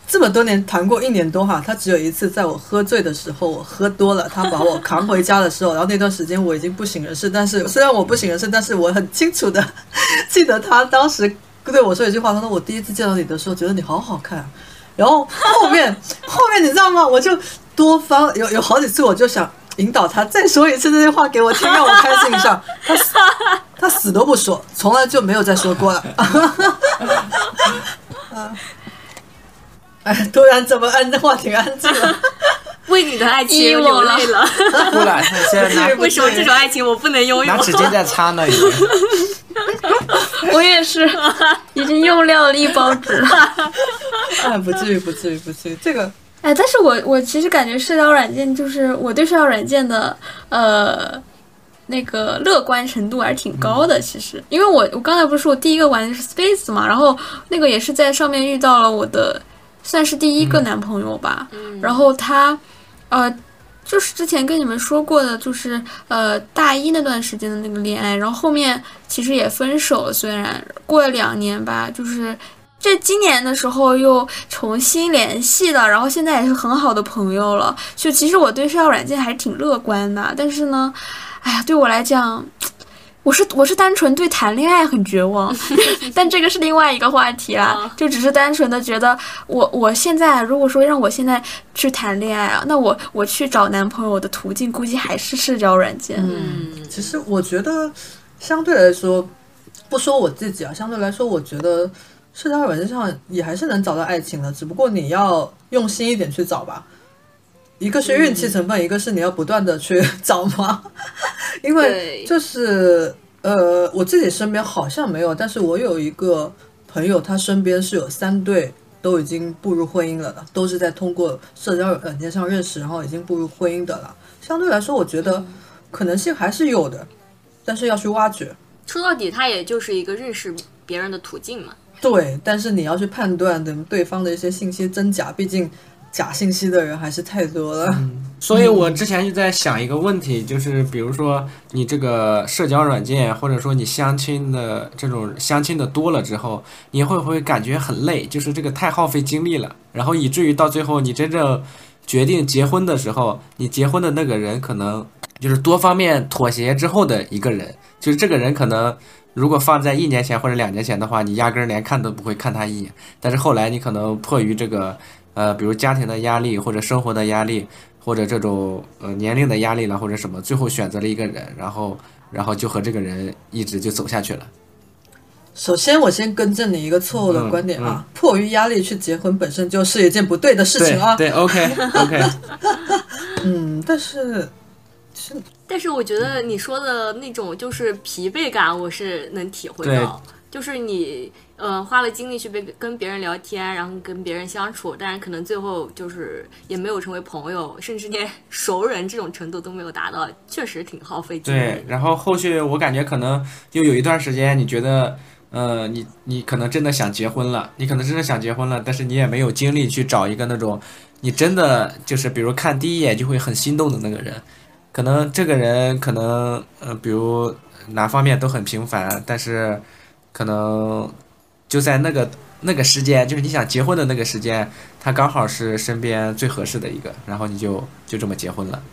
这么多年谈过一年多哈，他只有一次在我喝醉的时候，我喝多了，他把我扛回家的时候，然后那段时间我已经不省人事，但是虽然我不省人事，但是我很清楚的记得他当时对我说一句话，他说我第一次见到你的时候，觉得你好好看。然后后面 后面你知道吗？我就多方有有好几次，我就想引导他再说一次这句话给我听，让我开心一下。他他死都不说，从来就没有再说过了。哎，突然怎么安的话挺安静了？为你的爱情流泪了。不然，现在拿 为什么这种爱情我不能拥有拿？纸巾在擦呢，已经。我也是，已经用掉了一包纸了。哎，不至于，不至于，不至于。这个哎，但是我我其实感觉社交软件就是我对社交软件的呃那个乐观程度还是挺高的。其实，因为我我刚才不是说我第一个玩的是 Space 嘛，然后那个也是在上面遇到了我的算是第一个男朋友吧。然后他呃就是之前跟你们说过的，就是呃大一那段时间的那个恋爱，然后后面其实也分手了，虽然过了两年吧，就是。这今年的时候又重新联系了，然后现在也是很好的朋友了。就其实我对社交软件还是挺乐观的，但是呢，哎呀，对我来讲，我是我是单纯对谈恋爱很绝望，但这个是另外一个话题啦。就只是单纯的觉得我我现在如果说让我现在去谈恋爱啊，那我我去找男朋友的途径估计还是社交软件。嗯，其实我觉得相对来说，不说我自己啊，相对来说，我觉得社交软件上也还是能找到爱情的，只不过你要用心一点去找吧。一个是运气成分，一个是你要不断的去 找嘛。因为就是呃，我自己身边好像没有，但是我有一个朋友，他身边是有三对都已经步入婚姻了的，都是在通过社交软件上认识，然后已经步入婚姻的了。相对来说，我觉得可能性还是有的，但是要去挖掘。说到底，它也就是一个认识别人的途径嘛。对，但是你要去判断的对方的一些信息真假，毕竟假信息的人还是太多了。所以我之前就在想一个问题，就是比如说你这个社交软件，或者说你相亲的这种相亲的多了之后，你会不会感觉很累？就是这个太耗费精力了，然后以至于到最后你真正决定结婚的时候，你结婚的那个人可能就是多方面妥协之后的一个人，就是这个人可能。如果放在一年前或者两年前的话，你压根儿连看都不会看他一眼。但是后来你可能迫于这个呃，比如家庭的压力或者生活的压力，或者这种呃年龄的压力了，或者什么，最后选择了一个人，然后然后就和这个人一直就走下去了。首先，我先更正你一个错误的观点啊，迫于压力去结婚本身就是一件不对的事情啊。对，OK OK，嗯，但是是但是我觉得你说的那种就是疲惫感，我是能体会到。就是你呃花了精力去跟跟别人聊天，然后跟别人相处，但是可能最后就是也没有成为朋友，甚至连 熟人这种程度都没有达到，确实挺耗费精力对，。然后后续我感觉可能就有一段时间，你觉得，呃，你你可能真的想结婚了，你可能真的想结婚了，但是你也没有精力去找一个那种你真的就是比如看第一眼就会很心动的那个人，可能这个人可能呃，比如哪方面都很平凡，但是可能就在那个那个时间，就是你想结婚的那个时间，他刚好是身边最合适的一个，然后你就就这么结婚了。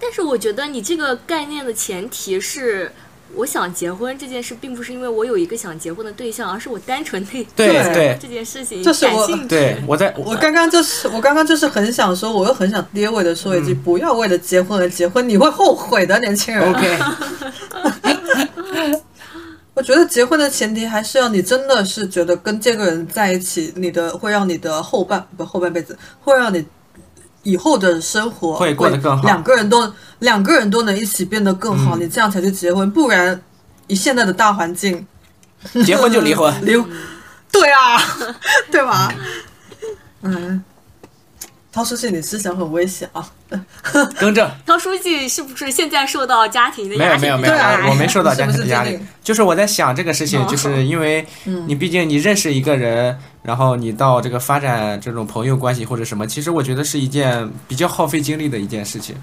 但是我觉得你这个概念的前提是。我想结婚这件事，并不是因为我有一个想结婚的对象，而是我单纯 对对对对这件事情这是我感兴趣。对，我在我刚刚就是我刚刚就是很想说，我又很想跌位的说一句，不要为了结婚而结婚，你会后悔的，年轻人。OK。我觉得结婚的前提还是要你真的是觉得跟这个人在一起，你的会让你的后半不后半辈子，会让你以后的生活会过得更好两个人都两个人都能一起变得更好，嗯你这样才去结婚，不然以现在的大环境，结婚就离婚。离，对啊，对吧？嗯，陶书记，你思想很危险啊！更正，陶书记是不是现在受到家庭的压力？没有没有没有，啊我没受到家庭的压力是是，就是我在想这个事情，哦就是因为你毕竟你认识一个人，然后你到这个发展这种朋友关系或者什么，其实我觉得是一件比较耗费精力的一件事情。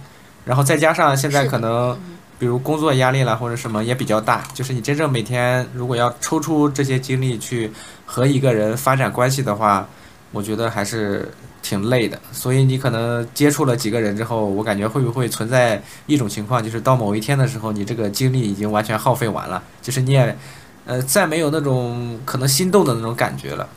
然后再加上现在可能，比如工作压力啦或者什么也比较大，就是你真正每天如果要抽出这些精力去和一个人发展关系的话，我觉得还是挺累的。所以你可能接触了几个人之后，我感觉会不会存在一种情况，就是到某一天的时候，你这个精力已经完全耗费完了，就是你也，呃，再没有那种可能心动的那种感觉了。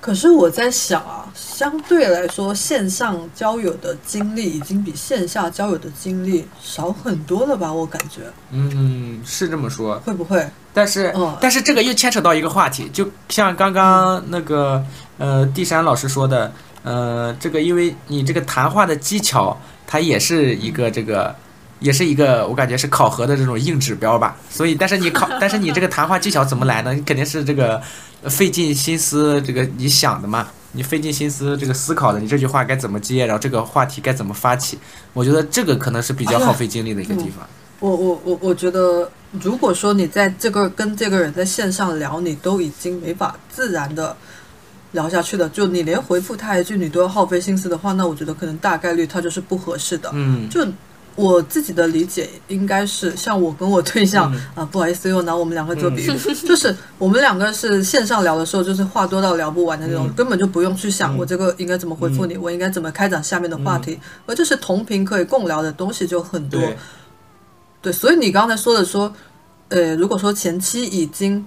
可是我在想啊，相对来说，线上交友的经历已经比线下交友的经历少很多了吧？我感觉嗯，是这么说。会不会？但是，嗯但是这个又牵扯到一个话题，就像刚刚那个呃地山老师说的，呃，这个因为你这个谈话的技巧，它也是一个这个，也是一个我感觉是考核的这种硬指标吧。所以，但是你考，但是你这个谈话技巧怎么来呢？你肯定是这个呃费尽心思，这个你想的嘛，你费尽心思这个思考的，你这句话该怎么接，然后这个话题该怎么发起。我觉得这个可能是比较耗费精力的一个地方。我我我我觉得，如果说你在这个跟这个人在线上聊，你都已经没法自然的聊下去的，就你连回复他一句你都要耗费心思的话，那我觉得可能大概率他就是不合适的。嗯，就我自己的理解，应该是像我跟我对象、嗯。啊，不好意思，又拿我们两个做比喻，就是我们两个是线上聊的时候，就是话多到聊不完的那种，嗯。根本就不用去想嗯。我这个应该怎么回复你，我应该怎么开展下面的话题，而就是同频可以共聊的东西就很多。对，对，所以你刚才说的说，呃，如果说前期已经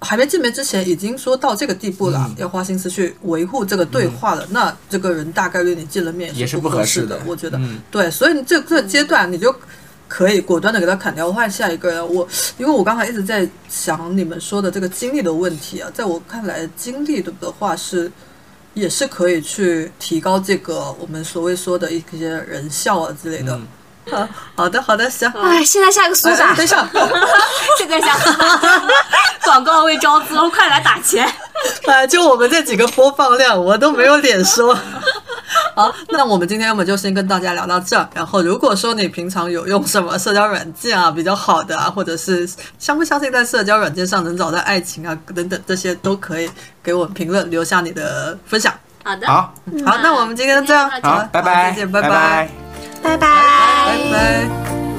还没见面之前已经说到这个地步了，嗯要花心思去维护这个对话了，那这个人大概率你见了面也是不合适适的，我觉得。嗯对，所以你这这个阶段你就可以果断的给他砍掉，换下一个人。我因为我刚才一直在想你们说的这个经历的问题啊，在我看来，经历的的话是也是可以去提高这个我们所谓说的一些人效啊之类的。嗯 好好的，好的，行。哎，现在下个苏哎打哎，等一下，这个下 广告位招资，快来打钱！哎，就我们这几个播放量，我都没有脸说。好，那我们今天我们就先跟大家聊到这儿。然后，如果说你平常有用什么社交软件啊，比较好的啊，或者是相不相信在社交软件上能找到爱情啊等等，这些都可以给我们评论，留下你的分享。好的，好，好，那我们今天就这样，好，拜拜，再见，拜拜，拜拜拜拜。